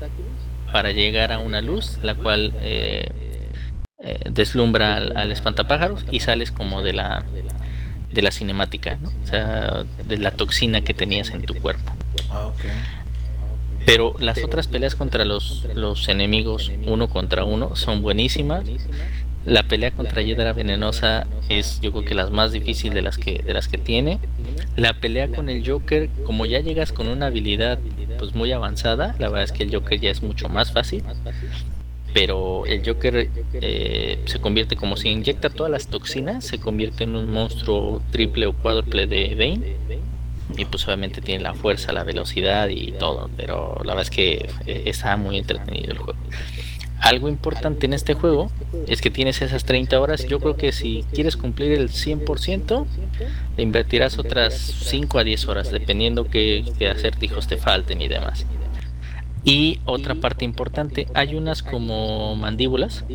para llegar a una luz, la cual eh, deslumbra al, al, espantapájaros y sales como de la de la cinemática, o sea, de la toxina que tenías en tu cuerpo. Ah. Pero las otras peleas contra los, los enemigos uno contra uno son buenísimas. La pelea contra Hiedra Venenosa es yo creo que las más difíciles de las que de las que tiene. La pelea con el Joker, como ya llegas con una habilidad pues muy avanzada, la verdad es que el Joker ya es mucho más fácil. Pero el Joker eh, se convierte como si inyecta todas las toxinas, se convierte en un monstruo triple o cuádruple de Bane y pues obviamente tiene la fuerza, la velocidad y todo, pero la verdad es que está muy entretenido el juego. Algo importante en este juego es que tienes esas 30 horas. Yo creo que si quieres cumplir el 100%, le invertirás otras 5 a 10 horas, dependiendo qué, qué acertijos te falten y demás. Y otra parte importante, hay unas como mandíbulas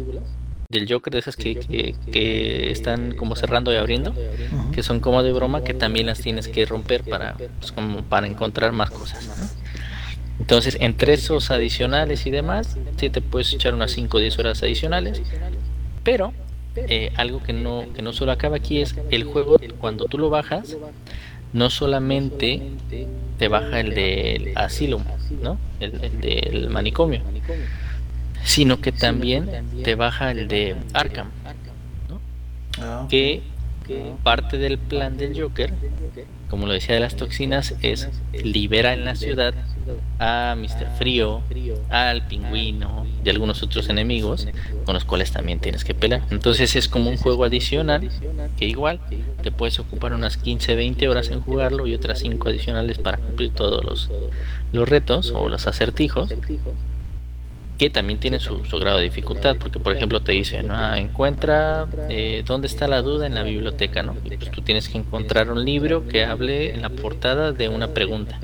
del Joker, de esas que, que, que, están como cerrando y abriendo, uh -huh. que son como de broma, que también las tienes que romper para, pues, como para encontrar más cosas. ¿no? Entonces, entre esos adicionales y demás, sí te puedes echar unas 5 o 10 horas adicionales, pero eh, algo que no, que no solo acaba aquí es el juego, cuando tú lo bajas, no solamente te baja el del asilo, ¿no? El, el del manicomio, sino que también te baja el de Arkham, ¿no? Ah, que parte del plan del Joker, como lo decía de las toxinas, es libera en la ciudad a Mr. Frío, al pingüino y algunos otros enemigos con los cuales también tienes que pelear. Entonces es como un juego adicional que igual te puedes ocupar unas 15-20 horas en jugarlo y otras 5 adicionales para cumplir todos los, los retos o los acertijos también tiene su, su, grado de dificultad, porque por ejemplo te dicen, ah, encuentra eh, dónde está la duda en la biblioteca, ¿no? Y pues tú tienes que encontrar un libro que hable en la portada de una pregunta.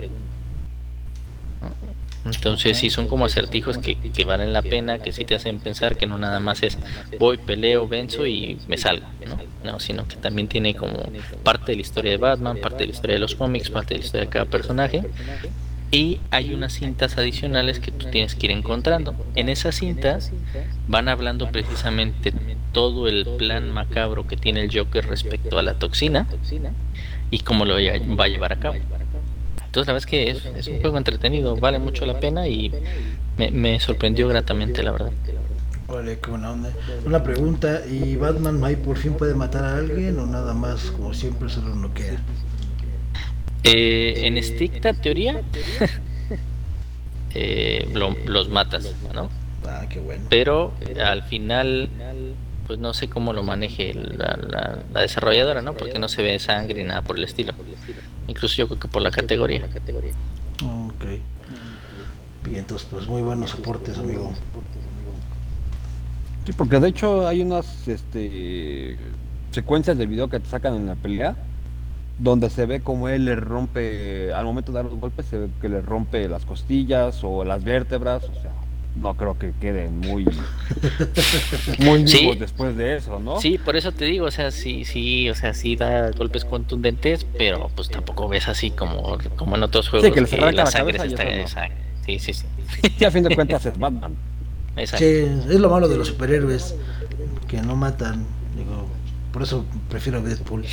Entonces sí son como acertijos que, que valen la pena, que sí te hacen pensar que no nada más es voy, peleo, venzo y me salgo, ¿no? No, sino que también tiene como parte de la historia de Batman, parte de la historia de los cómics, parte de la historia de cada personaje y hay unas cintas adicionales que tú tienes que ir encontrando. En esas cintas van hablando precisamente todo el plan macabro que tiene el Joker respecto a la toxina y cómo lo va a llevar a cabo. Entonces la verdad es que es, es un juego entretenido, vale mucho la pena y me, me sorprendió gratamente, la verdad. Una pregunta, ¿y Batman ahí por fin puede matar a alguien o nada más como siempre solo no queda? Eh, en estricta teoría, eh, lo, los matas, ¿no? Ah, qué bueno. Pero al final, pues no sé cómo lo maneje la, la, la, desarrolladora, ¿no? Porque no se ve sangre ni nada por el estilo. Incluso yo creo que por la categoría. Ok. Bien, entonces, pues muy buenos aportes, amigo. Sí, porque de hecho hay unas este, secuencias del video que te sacan en la pelea donde se ve como él le rompe, al momento de dar los golpes, se ve que le rompe las costillas o las vértebras, o sea, no creo que queden muy, muy vivos sí. después de eso, ¿no? Sí, por eso te digo, o sea, sí, sí, o sea, sí da golpes contundentes, pero pues tampoco ves así como, como en otros juegos sí, que, que la, la sangre se está, no. sí, sí, sí. Sí, a fin de cuentas es Batman. Exacto. Sí, es lo malo de los superhéroes, que no matan, digo, por eso prefiero Deadpool.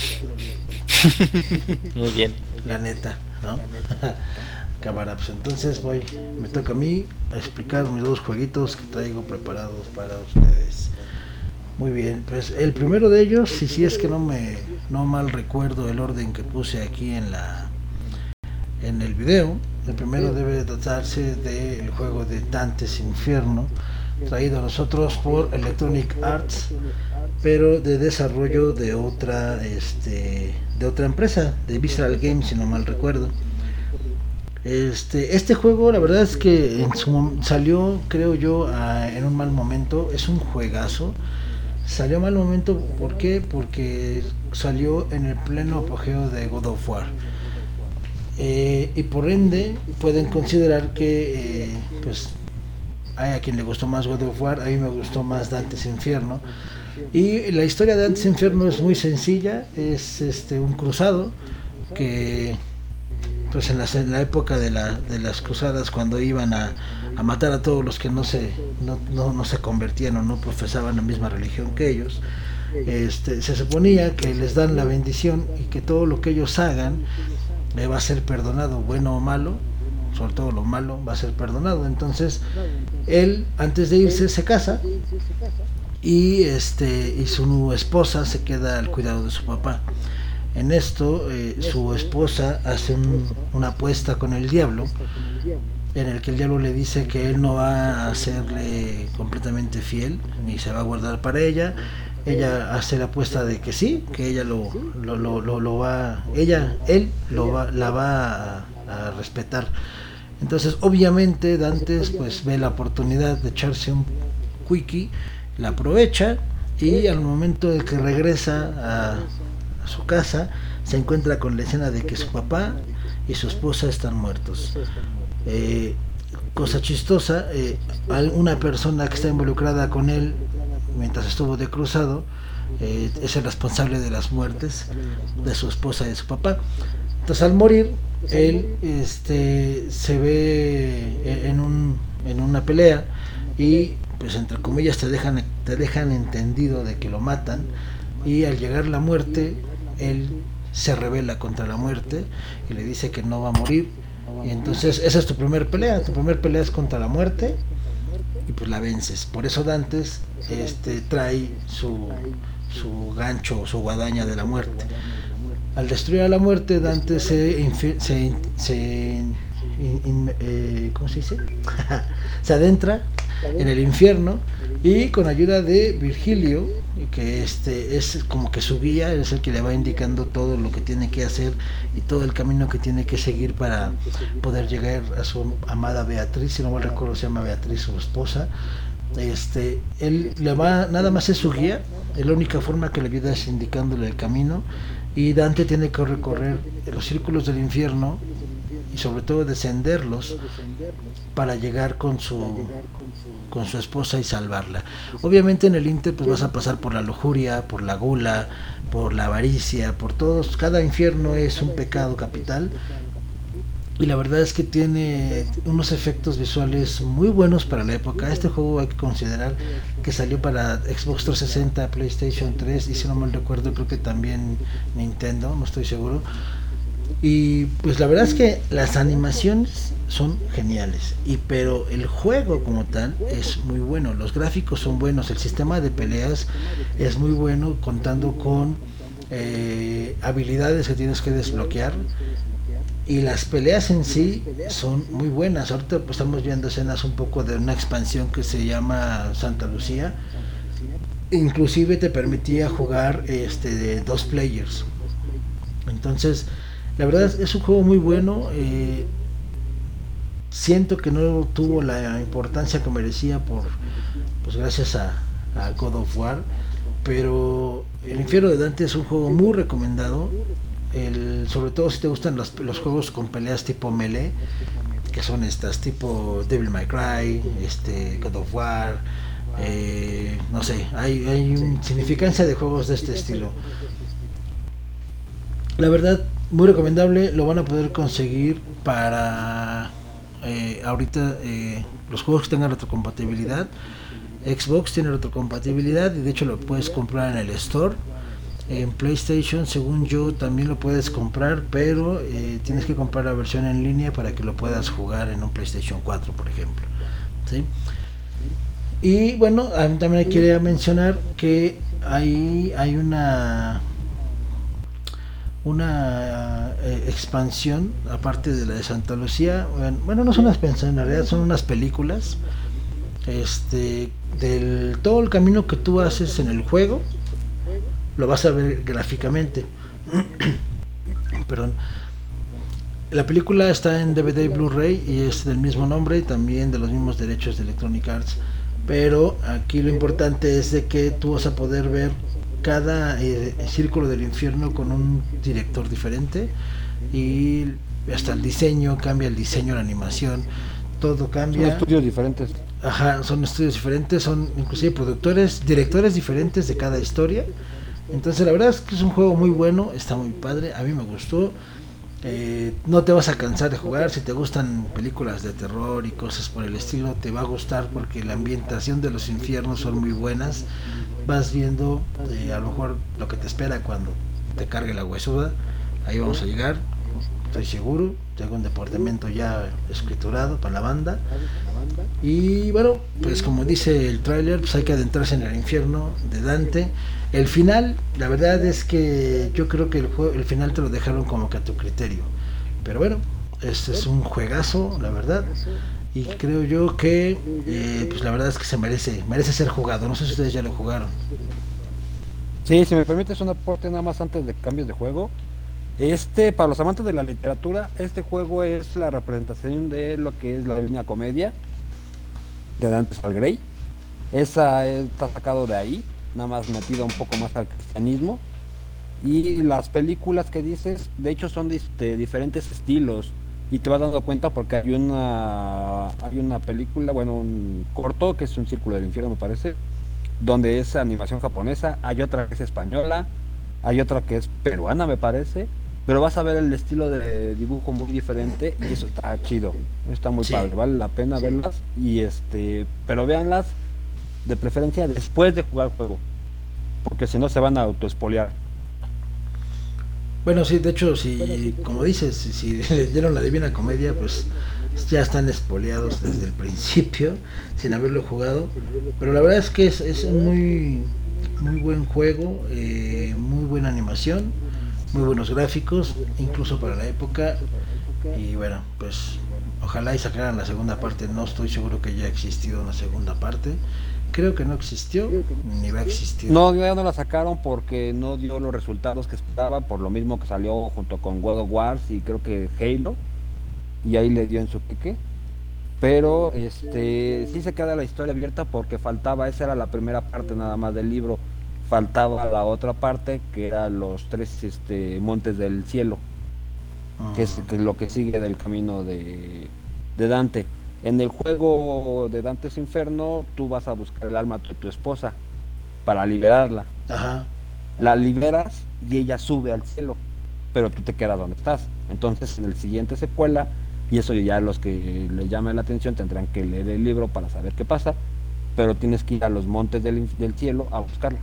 Muy bien. La neta, ¿no? Cámara, pues entonces voy, me toca a mí explicar mis dos jueguitos que traigo preparados para ustedes. Muy bien, pues el primero de ellos, si es que no me no mal recuerdo el orden que puse aquí en la en el video, el primero debe tratarse del juego de Dantes Infierno, traído a nosotros por Electronic Arts, pero de desarrollo de otra este de otra empresa, de Visceral Games si no mal recuerdo. Este, este juego la verdad es que salió creo yo a, en un mal momento, es un juegazo. Salió mal momento, ¿por qué? Porque salió en el pleno apogeo de God of War. Eh, y por ende pueden considerar que eh, pues hay a quien le gustó más God of War, a mí me gustó más Dante's Infierno. Y la historia de Dante's Infierno es muy sencilla, es este un cruzado que pues en la, época de, la, de, las cruzadas cuando iban a, matar a todos los que no se no, no, no, se convertían o no profesaban la misma religión que ellos este, se suponía que les dan la bendición y que todo lo que ellos hagan le va a ser perdonado bueno o malo sobre todo lo malo va a ser perdonado. Entonces él antes de irse se casa y este y su esposa se queda al cuidado de su papá. En esto eh, su esposa hace un, una apuesta con el diablo en el que el diablo le dice que él no va a serle completamente fiel ni se va a guardar para ella. Ella hace la apuesta de que sí que ella lo, lo, lo, lo, va ella él lo va, la va a, a respetar. Entonces obviamente Dantes pues ve la oportunidad de echarse un quickie la aprovecha y al momento de que regresa a, su casa se encuentra con la escena de que su papá y su esposa están muertos. Eh, cosa chistosa, eh, una persona que está involucrada con él mientras estuvo de cruzado eh, es el responsable de las muertes de su esposa y de su papá. Entonces al morir, él este, se ve en, un, en una pelea y pues entre comillas te dejan, te dejan entendido de que lo matan y al llegar la muerte él se revela contra la muerte y le dice que no va a morir. Y entonces esa es tu primer pelea, tu primer pelea es contra la muerte y pues la vences. Por eso Dantes este, trae su, su gancho, su guadaña de la muerte. Al destruir a la muerte, Dante se, se, se eh, ¿cómo se dice? se adentra en el infierno y con ayuda de Virgilio, que este es como que su guía, es el que le va indicando todo lo que tiene que hacer y todo el camino que tiene que seguir para poder llegar a su amada Beatriz, si no me recuerdo se llama Beatriz su esposa. Este, él le va, nada más es su guía, es la única forma que le ayuda es indicándole el camino y Dante tiene que recorrer los círculos del infierno y sobre todo descenderlos para llegar con su con su esposa y salvarla. Obviamente en el Inter pues vas a pasar por la lujuria, por la gula, por la avaricia, por todos, cada infierno es un pecado capital. Y la verdad es que tiene unos efectos visuales muy buenos para la época. Este juego hay que considerar que salió para Xbox 360, PlayStation 3 y si no mal recuerdo creo que también Nintendo, no estoy seguro. Y pues la verdad es que las animaciones son geniales. Y pero el juego como tal es muy bueno. Los gráficos son buenos. El sistema de peleas es muy bueno contando con eh, habilidades que tienes que desbloquear. Y las peleas en sí son muy buenas. Ahorita pues, estamos viendo escenas un poco de una expansión que se llama Santa Lucía. Inclusive te permitía jugar este de dos players. Entonces, la verdad es un juego muy bueno. Eh, siento que no tuvo la importancia que merecía por pues gracias a, God of War. Pero El Infierno de Dante es un juego muy recomendado. El, sobre todo si te gustan los, juegos con peleas tipo melee, que son estas tipo Devil May Cry, este, God of War, eh, no sé, hay, hay una significancia de juegos de este estilo. La verdad, muy recomendable, lo van a poder conseguir para eh, ahorita eh, los juegos que tengan retrocompatibilidad. Xbox tiene retrocompatibilidad y de hecho lo puedes comprar en el store. En PlayStation, según yo, también lo puedes comprar, pero eh, tienes que comprar la versión en línea para que lo puedas jugar en un PlayStation 4, por ejemplo. Y bueno, también quería mencionar que hay, hay una una eh, expansión, aparte de la de Santa Lucía, bueno, no son una expansión, en realidad son unas películas, este, del todo el camino que tú haces en el juego, lo vas a ver gráficamente. Perdón. La película está en DVD y Blu-ray y es del mismo nombre y también de los mismos derechos de Electronic Arts. Pero aquí lo importante es de que tú vas a poder ver cada eh, círculo del infierno con un director diferente y hasta el diseño, cambia el diseño, la animación, todo cambia. Son estudios diferentes. Ajá, son estudios diferentes, son inclusive productores, directores diferentes de cada historia. Entonces la verdad es que es un juego muy bueno, está muy padre, a mí me gustó. Eh, no te vas a cansar de jugar, si te gustan películas de terror y cosas por el estilo, te va a gustar porque la ambientación de los infiernos son muy buenas vas viendo eh, a lo mejor lo que te espera cuando te cargue la huesuda. Ahí vamos a llegar, estoy seguro. Tengo un departamento ya escriturado para la banda. Y bueno, pues como dice el tráiler, pues hay que adentrarse en el infierno de Dante. El final, la verdad es que yo creo que el, juego, el final te lo dejaron como que a tu criterio. Pero bueno, este es un juegazo, la verdad. Y creo yo que eh, pues la verdad es que se merece merece ser jugado. No sé si ustedes ya lo jugaron. Sí si me permites un aporte nada más antes de cambios de juego. Este para los amantes de la literatura este juego es la representación de lo que es la línea comedia de Dante Grey esa está sacado de ahí nada más metido un poco más al cristianismo. Y las películas que dices de hecho son de diferentes estilos. Y te vas dando cuenta porque hay una hay una película, bueno, un corto que es un círculo del infierno me parece, donde es animación japonesa, hay otra que es española, hay otra que es peruana me parece, pero vas a ver el estilo de dibujo muy diferente y eso está chido, está muy padre, vale la pena verlas y este, pero véanlas de preferencia después de jugar juego, porque si no se van a autoespolear. Bueno, sí, de hecho, si, como dices, si, si le dieron la Divina Comedia, pues ya están espoleados desde el principio, sin haberlo jugado. Pero la verdad es que es, es muy, muy buen juego, eh, muy buena animación, muy buenos gráficos, incluso para la época. Y bueno, pues ojalá y sacaran la segunda parte. No estoy seguro que haya existido una segunda parte. Creo que no existió, ni va a existir. No, ya no la sacaron porque no dio los resultados que esperaba, por lo mismo que salió junto con God of Wars y creo que Halo y ahí le dio en su pique. Pero este sí se queda la historia abierta porque faltaba, esa era la primera parte nada más del libro, faltaba la otra parte que era los tres este, montes del cielo, que, es, que lo que sigue del camino de, de, Dante. En el juego de Dante's Inferno tú vas a buscar el alma de tu esposa para liberarla. La liberas y ella sube al cielo, pero tú te quedas donde estás. Entonces en el siguiente secuela y eso ya los que les llamen la atención tendrán que leer el libro para saber qué pasa, pero tienes que ir a los montes del, cielo a buscarla.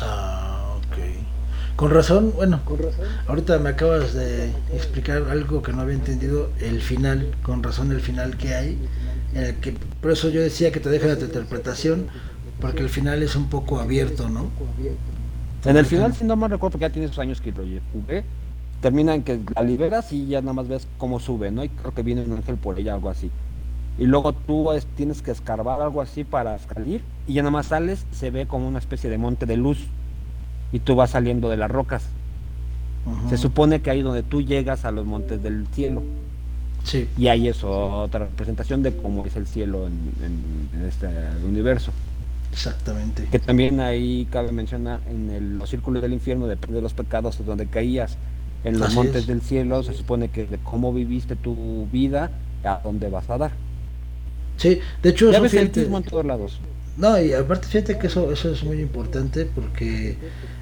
Ah. Con razón, bueno, con razón. ahorita me acabas de explicar algo que no había entendido, el final, con razón el final que hay, en el que, por eso yo decía que te deja la interpretación, porque el final es un poco abierto, ¿no? En el final, si no me recuerdo, porque ya tienes años que lo jugué, termina en que la liberas y ya nada más ves cómo sube, ¿no? Y creo que viene un ángel por ella, algo así. Y luego tú tienes que escarbar algo así para salir y ya nada más sales, se ve como una especie de monte de luz y tú vas saliendo de las rocas. Se supone que ahí donde tú llegas a los montes del cielo. Sí. Y ahí es otra representación de cómo es el cielo en, este universo. Exactamente. Que también ahí cabe mencionar en los círculos del infierno, depende de los pecados, donde caías en los montes del cielo se supone que de cómo viviste tu vida, a dónde vas a dar. Sí, de hecho, ya ves el en todos lados. No, y aparte fíjate que eso, eso es muy importante porque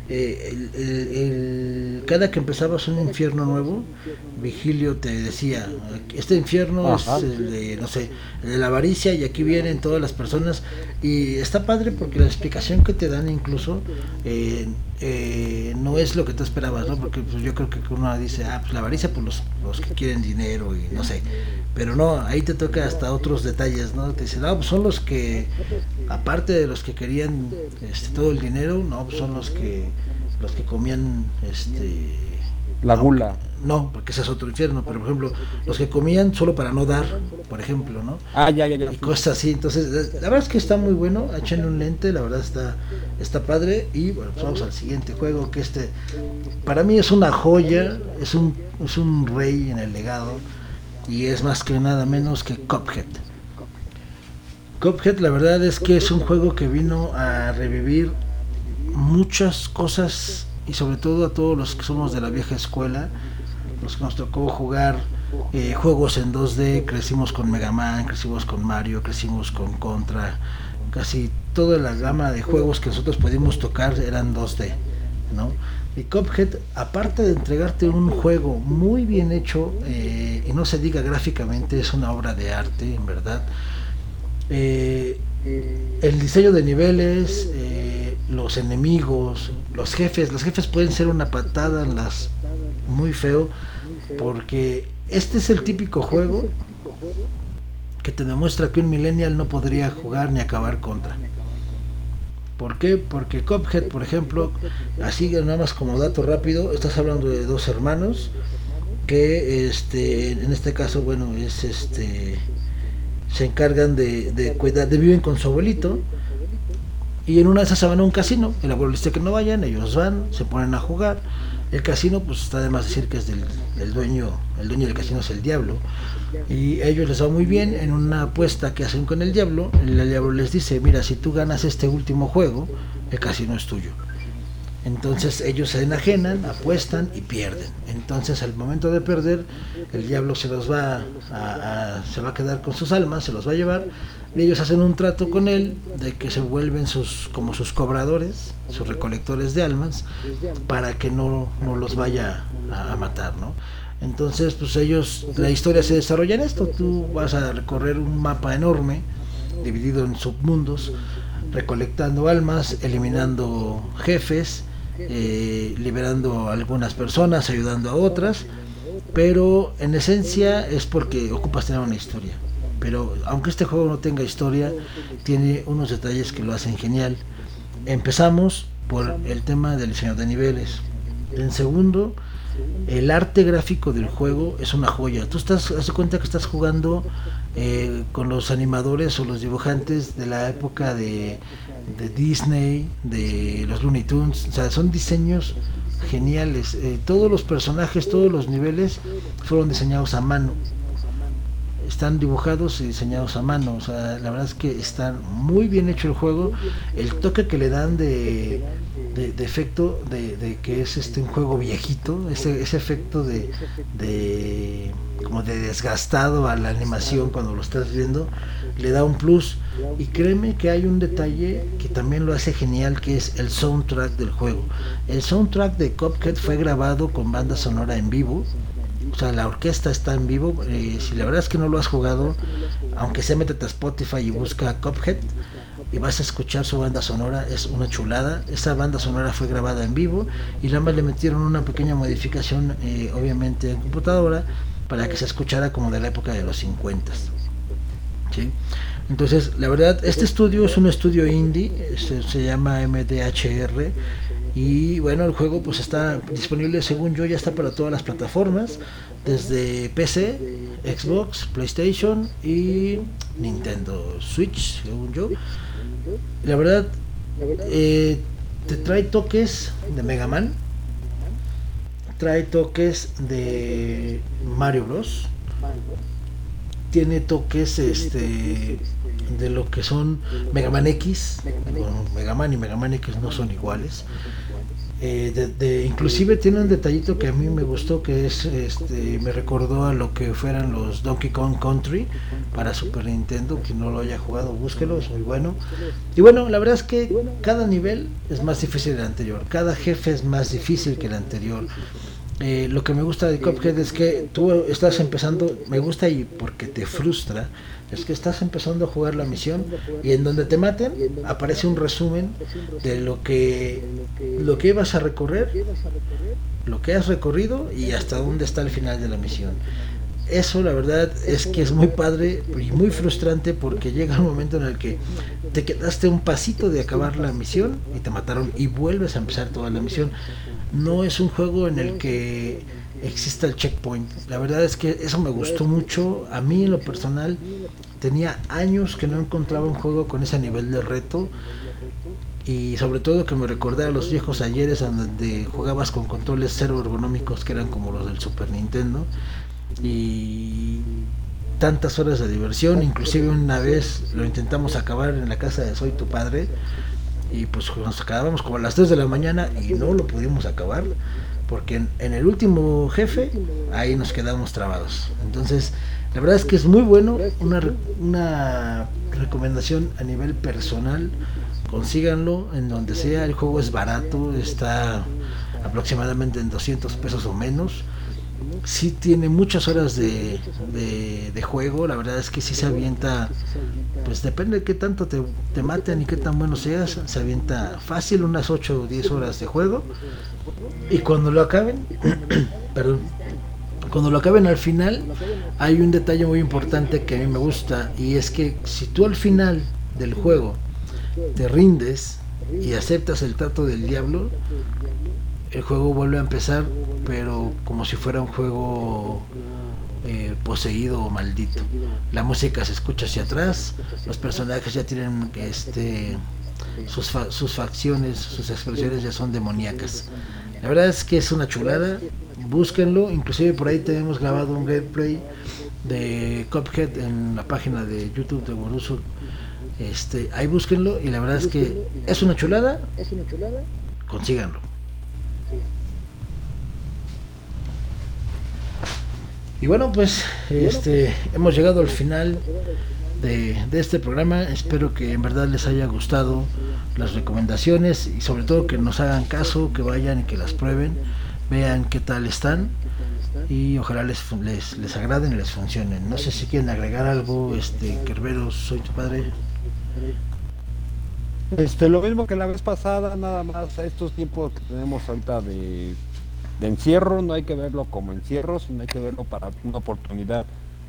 eh, el, cada que empezabas un infierno nuevo, Vigilio te decía, este infierno es el de, no sé, de la avaricia y aquí vienen todas las personas y está padre porque la explicación que te dan incluso eh, eh, no es lo que tú esperabas, ¿no? Porque pues, yo creo que uno dice, ah, pues la avaricia, pues los, los que quieren dinero y no sé, pero no, ahí te toca hasta otros detalles, ¿no? Te dicen, no, pues son los que, aparte de los que querían este, todo el dinero, no, pues son los que, los que comían, este... La gula. No, porque ese es otro infierno, pero por ejemplo, los que comían solo para no dar, por ejemplo, ¿no? Ah, ya, ya, ya. Y cosas así, entonces, la verdad es que está muy bueno, échenle un lente, la verdad está, está padre, y bueno, pues vamos al siguiente juego, que este, para mí es una joya, es un, es un rey en el legado, y es más que nada menos que Cuphead. Cuphead la verdad es que es un juego que vino a revivir muchas cosas y sobre todo a todos los que somos de la vieja escuela, los que nos tocó jugar eh, juegos en 2D, crecimos con Mega Man, crecimos con Mario, crecimos con Contra, casi toda la gama de juegos que nosotros pudimos tocar eran 2D, ¿no? Y Cuphead, aparte de entregarte un juego muy bien hecho, eh, y no se diga gráficamente, es una obra de arte, en verdad. Eh, el diseño de niveles, los enemigos, los jefes, los jefes pueden ser una patada en las muy feo, porque este es el típico juego que te demuestra que un millennial no podría jugar ni acabar contra. ¿Por qué? Porque Cophead, por ejemplo, así nada más como dato rápido, estás hablando de dos hermanos que este en este caso bueno es este se encargan de, de cuidar de viven con su abuelito y en una de esas se van a un casino el abuelo dice que no vayan ellos van se ponen a jugar el casino, pues está de más decir que es del, dueño, el dueño del casino es el diablo. Y a ellos les va muy bien en una apuesta que hacen con el diablo. El diablo les dice, mira, si tú ganas este último juego, el casino es tuyo. Entonces ellos se enajenan, apuestan y pierden. Entonces al momento de perder, el diablo se los va a, se va a quedar con sus almas, se los va a llevar. Y ellos hacen un trato con él de que se vuelven sus como sus cobradores, sus recolectores de almas, para que no, no los vaya a, matar, ¿no? Entonces, pues ellos, la historia se desarrolla en esto. Tú vas a recorrer un mapa enorme, dividido en submundos, recolectando almas, eliminando jefes eh, liberando a algunas personas, ayudando a otras, pero en esencia es porque ocupas tener una historia. Pero aunque este juego no tenga historia, tiene unos detalles que lo hacen genial. Empezamos por el tema del diseño de niveles. En segundo, el arte gráfico del juego es una joya. Tú estás, haz cuenta que estás jugando eh, con los animadores o los dibujantes de la época de, de, Disney, de los Looney Tunes. O sea, son diseños geniales. Eh, todos los personajes, todos los niveles fueron diseñados a mano están dibujados y diseñados a mano. O sea, la verdad es que están muy bien hecho el juego. El toque que le dan de, de, efecto de, que es este un juego viejito, ese, ese efecto de, de como de desgastado a la animación cuando lo estás viendo, le da un plus. Y créeme que hay un detalle que también lo hace genial, que es el soundtrack del juego. El soundtrack de Cuphead fue grabado con banda sonora en vivo o sea, la orquesta está en vivo. Eh, si la verdad es que no lo has jugado, aunque sea métete a Spotify y busca Cuphead y vas a escuchar su banda sonora, es una chulada. Esa banda sonora fue grabada en vivo y nada más le metieron una pequeña modificación, eh, obviamente en computadora, para que se escuchara como de la época de los 50. ¿sí? Entonces, la verdad, este estudio es un estudio indie, se, se llama MDHR y bueno, el juego pues está disponible, según yo, ya está para todas las plataformas, desde PC, Xbox, PlayStation y Nintendo Switch, según yo. La verdad, eh, te trae toques de Mega Man, trae toques de Mario Bros. Tiene toques este de lo que son Mega Man X, Mega Man y Mega Man X no son iguales. Eh, de, inclusive tiene un detallito que a mí me gustó que es este me recordó a lo que fueran los Donkey Kong Country para Super Nintendo quien no lo haya jugado búsquelo es muy bueno. y bueno la verdad es que cada nivel es más difícil del anterior cada jefe es más difícil que el anterior eh, lo que me gusta de Cuphead es que tú estás empezando me gusta y porque te frustra es que estás empezando a jugar la misión y en donde te maten aparece un resumen de lo que lo que ibas a recorrer, lo que has recorrido y hasta dónde está el final de la misión. Eso la verdad es que es muy padre y muy frustrante porque llega un momento en el que te quedaste un pasito de acabar la misión y te mataron y vuelves a empezar toda la misión. No es un juego en el que exista el checkpoint. La verdad es que eso me gustó mucho. A mí en lo personal tenía años que no encontraba un juego con ese nivel de reto y sobre todo que me recordara los viejos ayeres donde jugabas con controles cero ergonómicos que eran como los del Super Nintendo y tantas horas de diversión, inclusive una vez lo intentamos acabar en la casa de Soy tu padre y pues nos acabábamos como a las 3 de la mañana y no lo pudimos acabar porque en, el último jefe ahí nos quedamos trabados. Entonces, la verdad es que es muy bueno, una, una recomendación a nivel personal, consíganlo en donde sea, el juego es barato, está aproximadamente en 200 pesos o menos. Sí tiene muchas horas de, de, juego, la verdad es que sí se avienta, pues depende de qué tanto te, te maten y qué tan bueno seas, se avienta fácil unas 8 o 10 horas de juego. Y cuando lo acaben, perdón, cuando lo acaben al final, hay un detalle muy importante que a mí me gusta y es que si tú al final del juego te rindes y aceptas el trato del diablo, el juego vuelve a empezar, pero como si fuera un juego eh, poseído o maldito. La música se escucha hacia atrás, los personajes ya tienen este sus, sus facciones, sus expresiones ya son demoníacas. La verdad es que es una chulada, búsquenlo, inclusive por ahí tenemos grabado un gameplay de Cuphead en la página de YouTube de Boruso. Este, ahí búsquenlo y la verdad es que es una chulada, consíganlo. Y bueno, pues este hemos llegado al final de, este programa. Espero que en verdad les haya gustado las recomendaciones y sobre todo que nos hagan caso, que vayan y que las prueben, vean qué tal están y ojalá les, les, les agraden y les funcionen. No sé si quieren agregar algo, este Kerberos, soy tu padre. Este, lo mismo que la vez pasada, nada más estos tiempos que tenemos ahorita de, de encierro, no hay que verlo como encierro, sino hay que verlo para una oportunidad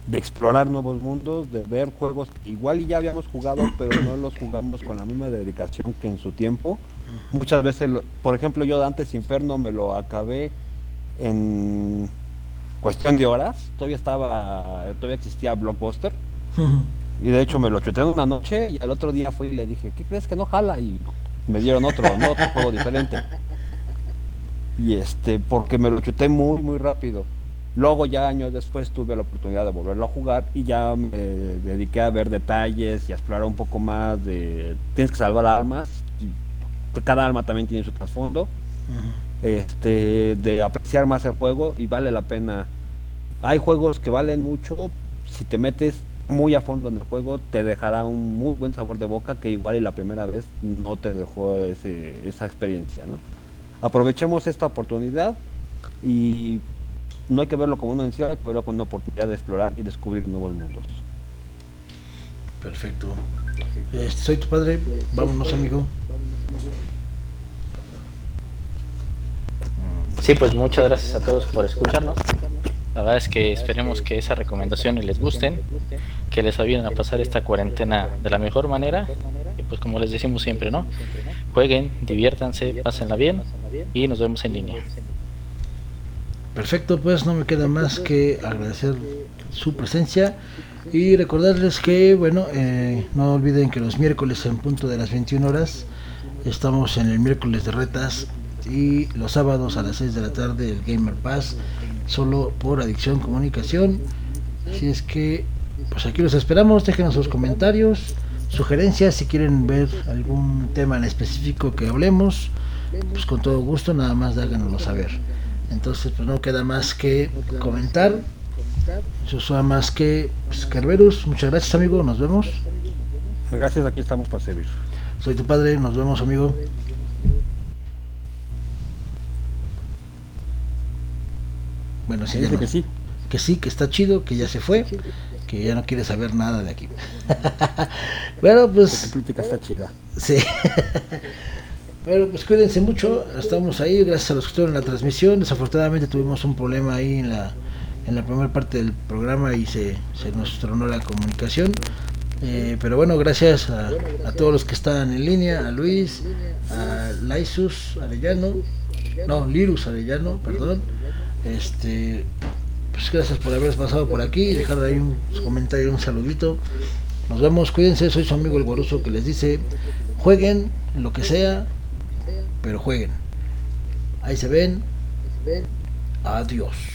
de explorar nuevos mundos, de ver juegos igual y ya habíamos jugado, pero no los jugamos con la misma dedicación que en su tiempo. Muchas veces, por ejemplo, yo antes Inferno me lo acabé en cuestión de horas, todavía estaba, todavía existía Blockbuster. Y de hecho me lo chuté en una noche y al otro día fui y le dije, ¿qué crees que no jala? Y me dieron otro, no, otro juego diferente. Y este, porque me lo chuté muy, muy rápido. Luego ya años después tuve la oportunidad de volverlo a jugar y ya me dediqué a ver detalles y a explorar un poco más de tienes que salvar armas, cada arma también tiene su trasfondo, este, de apreciar más el juego y vale la pena. Hay juegos que valen mucho, si te metes muy a fondo en el juego te dejará un muy buen sabor de boca que igual y la primera vez no te dejó esa experiencia. ¿no? Aprovechemos esta oportunidad y no hay que verlo como una encierro, hay que verlo como una oportunidad de explorar y descubrir nuevos mundos. Perfecto. Este, soy tu padre, vámonos amigo. Sí, pues muchas gracias a todos por escucharnos. La verdad es que esperemos que esas recomendaciones les gusten, que les ayuden a pasar esta cuarentena de la mejor manera. Y pues como les decimos siempre, ¿no? Jueguen, diviértanse, pásenla bien y nos vemos en línea. Perfecto, pues no me queda más que agradecer su presencia y recordarles que, bueno, eh, no olviden que los miércoles en punto de las 21 horas estamos en el miércoles de retas y los sábados a las 6 de la tarde el Gamer Pass, solo por Adicción Comunicación. Si es que, pues aquí los esperamos, déjenos sus comentarios, sugerencias, si quieren ver algún tema en específico que hablemos, pues con todo gusto, nada más háganoslo saber. Entonces, pues no queda más que comentar. Eso suena más que pues, Kerberus. Muchas gracias, amigo. Nos vemos. Gracias, aquí estamos para servir. Soy tu padre. Nos vemos, amigo. Bueno, sí, dice que sí. Que sí, que está chido, que ya se fue, que ya no quiere saber nada de aquí. bueno, pues. La está chida. Sí. Bueno, pues cuídense mucho, estamos ahí, gracias a los que estuvieron en la transmisión. Desafortunadamente tuvimos un problema ahí en la, en la primera parte del programa y se, se nos tronó la comunicación. Eh, pero bueno, gracias a, a, todos los que están en línea, a Luis, a Laisus Arellano, no, Lirus Arellano, perdón. Este, pues gracias por haber pasado por aquí dejar ahí un comentario, un saludito. Nos vemos, cuídense, soy su amigo el Goruso que les dice, jueguen lo que sea, pero jueguen. Ahí se ven. Adiós.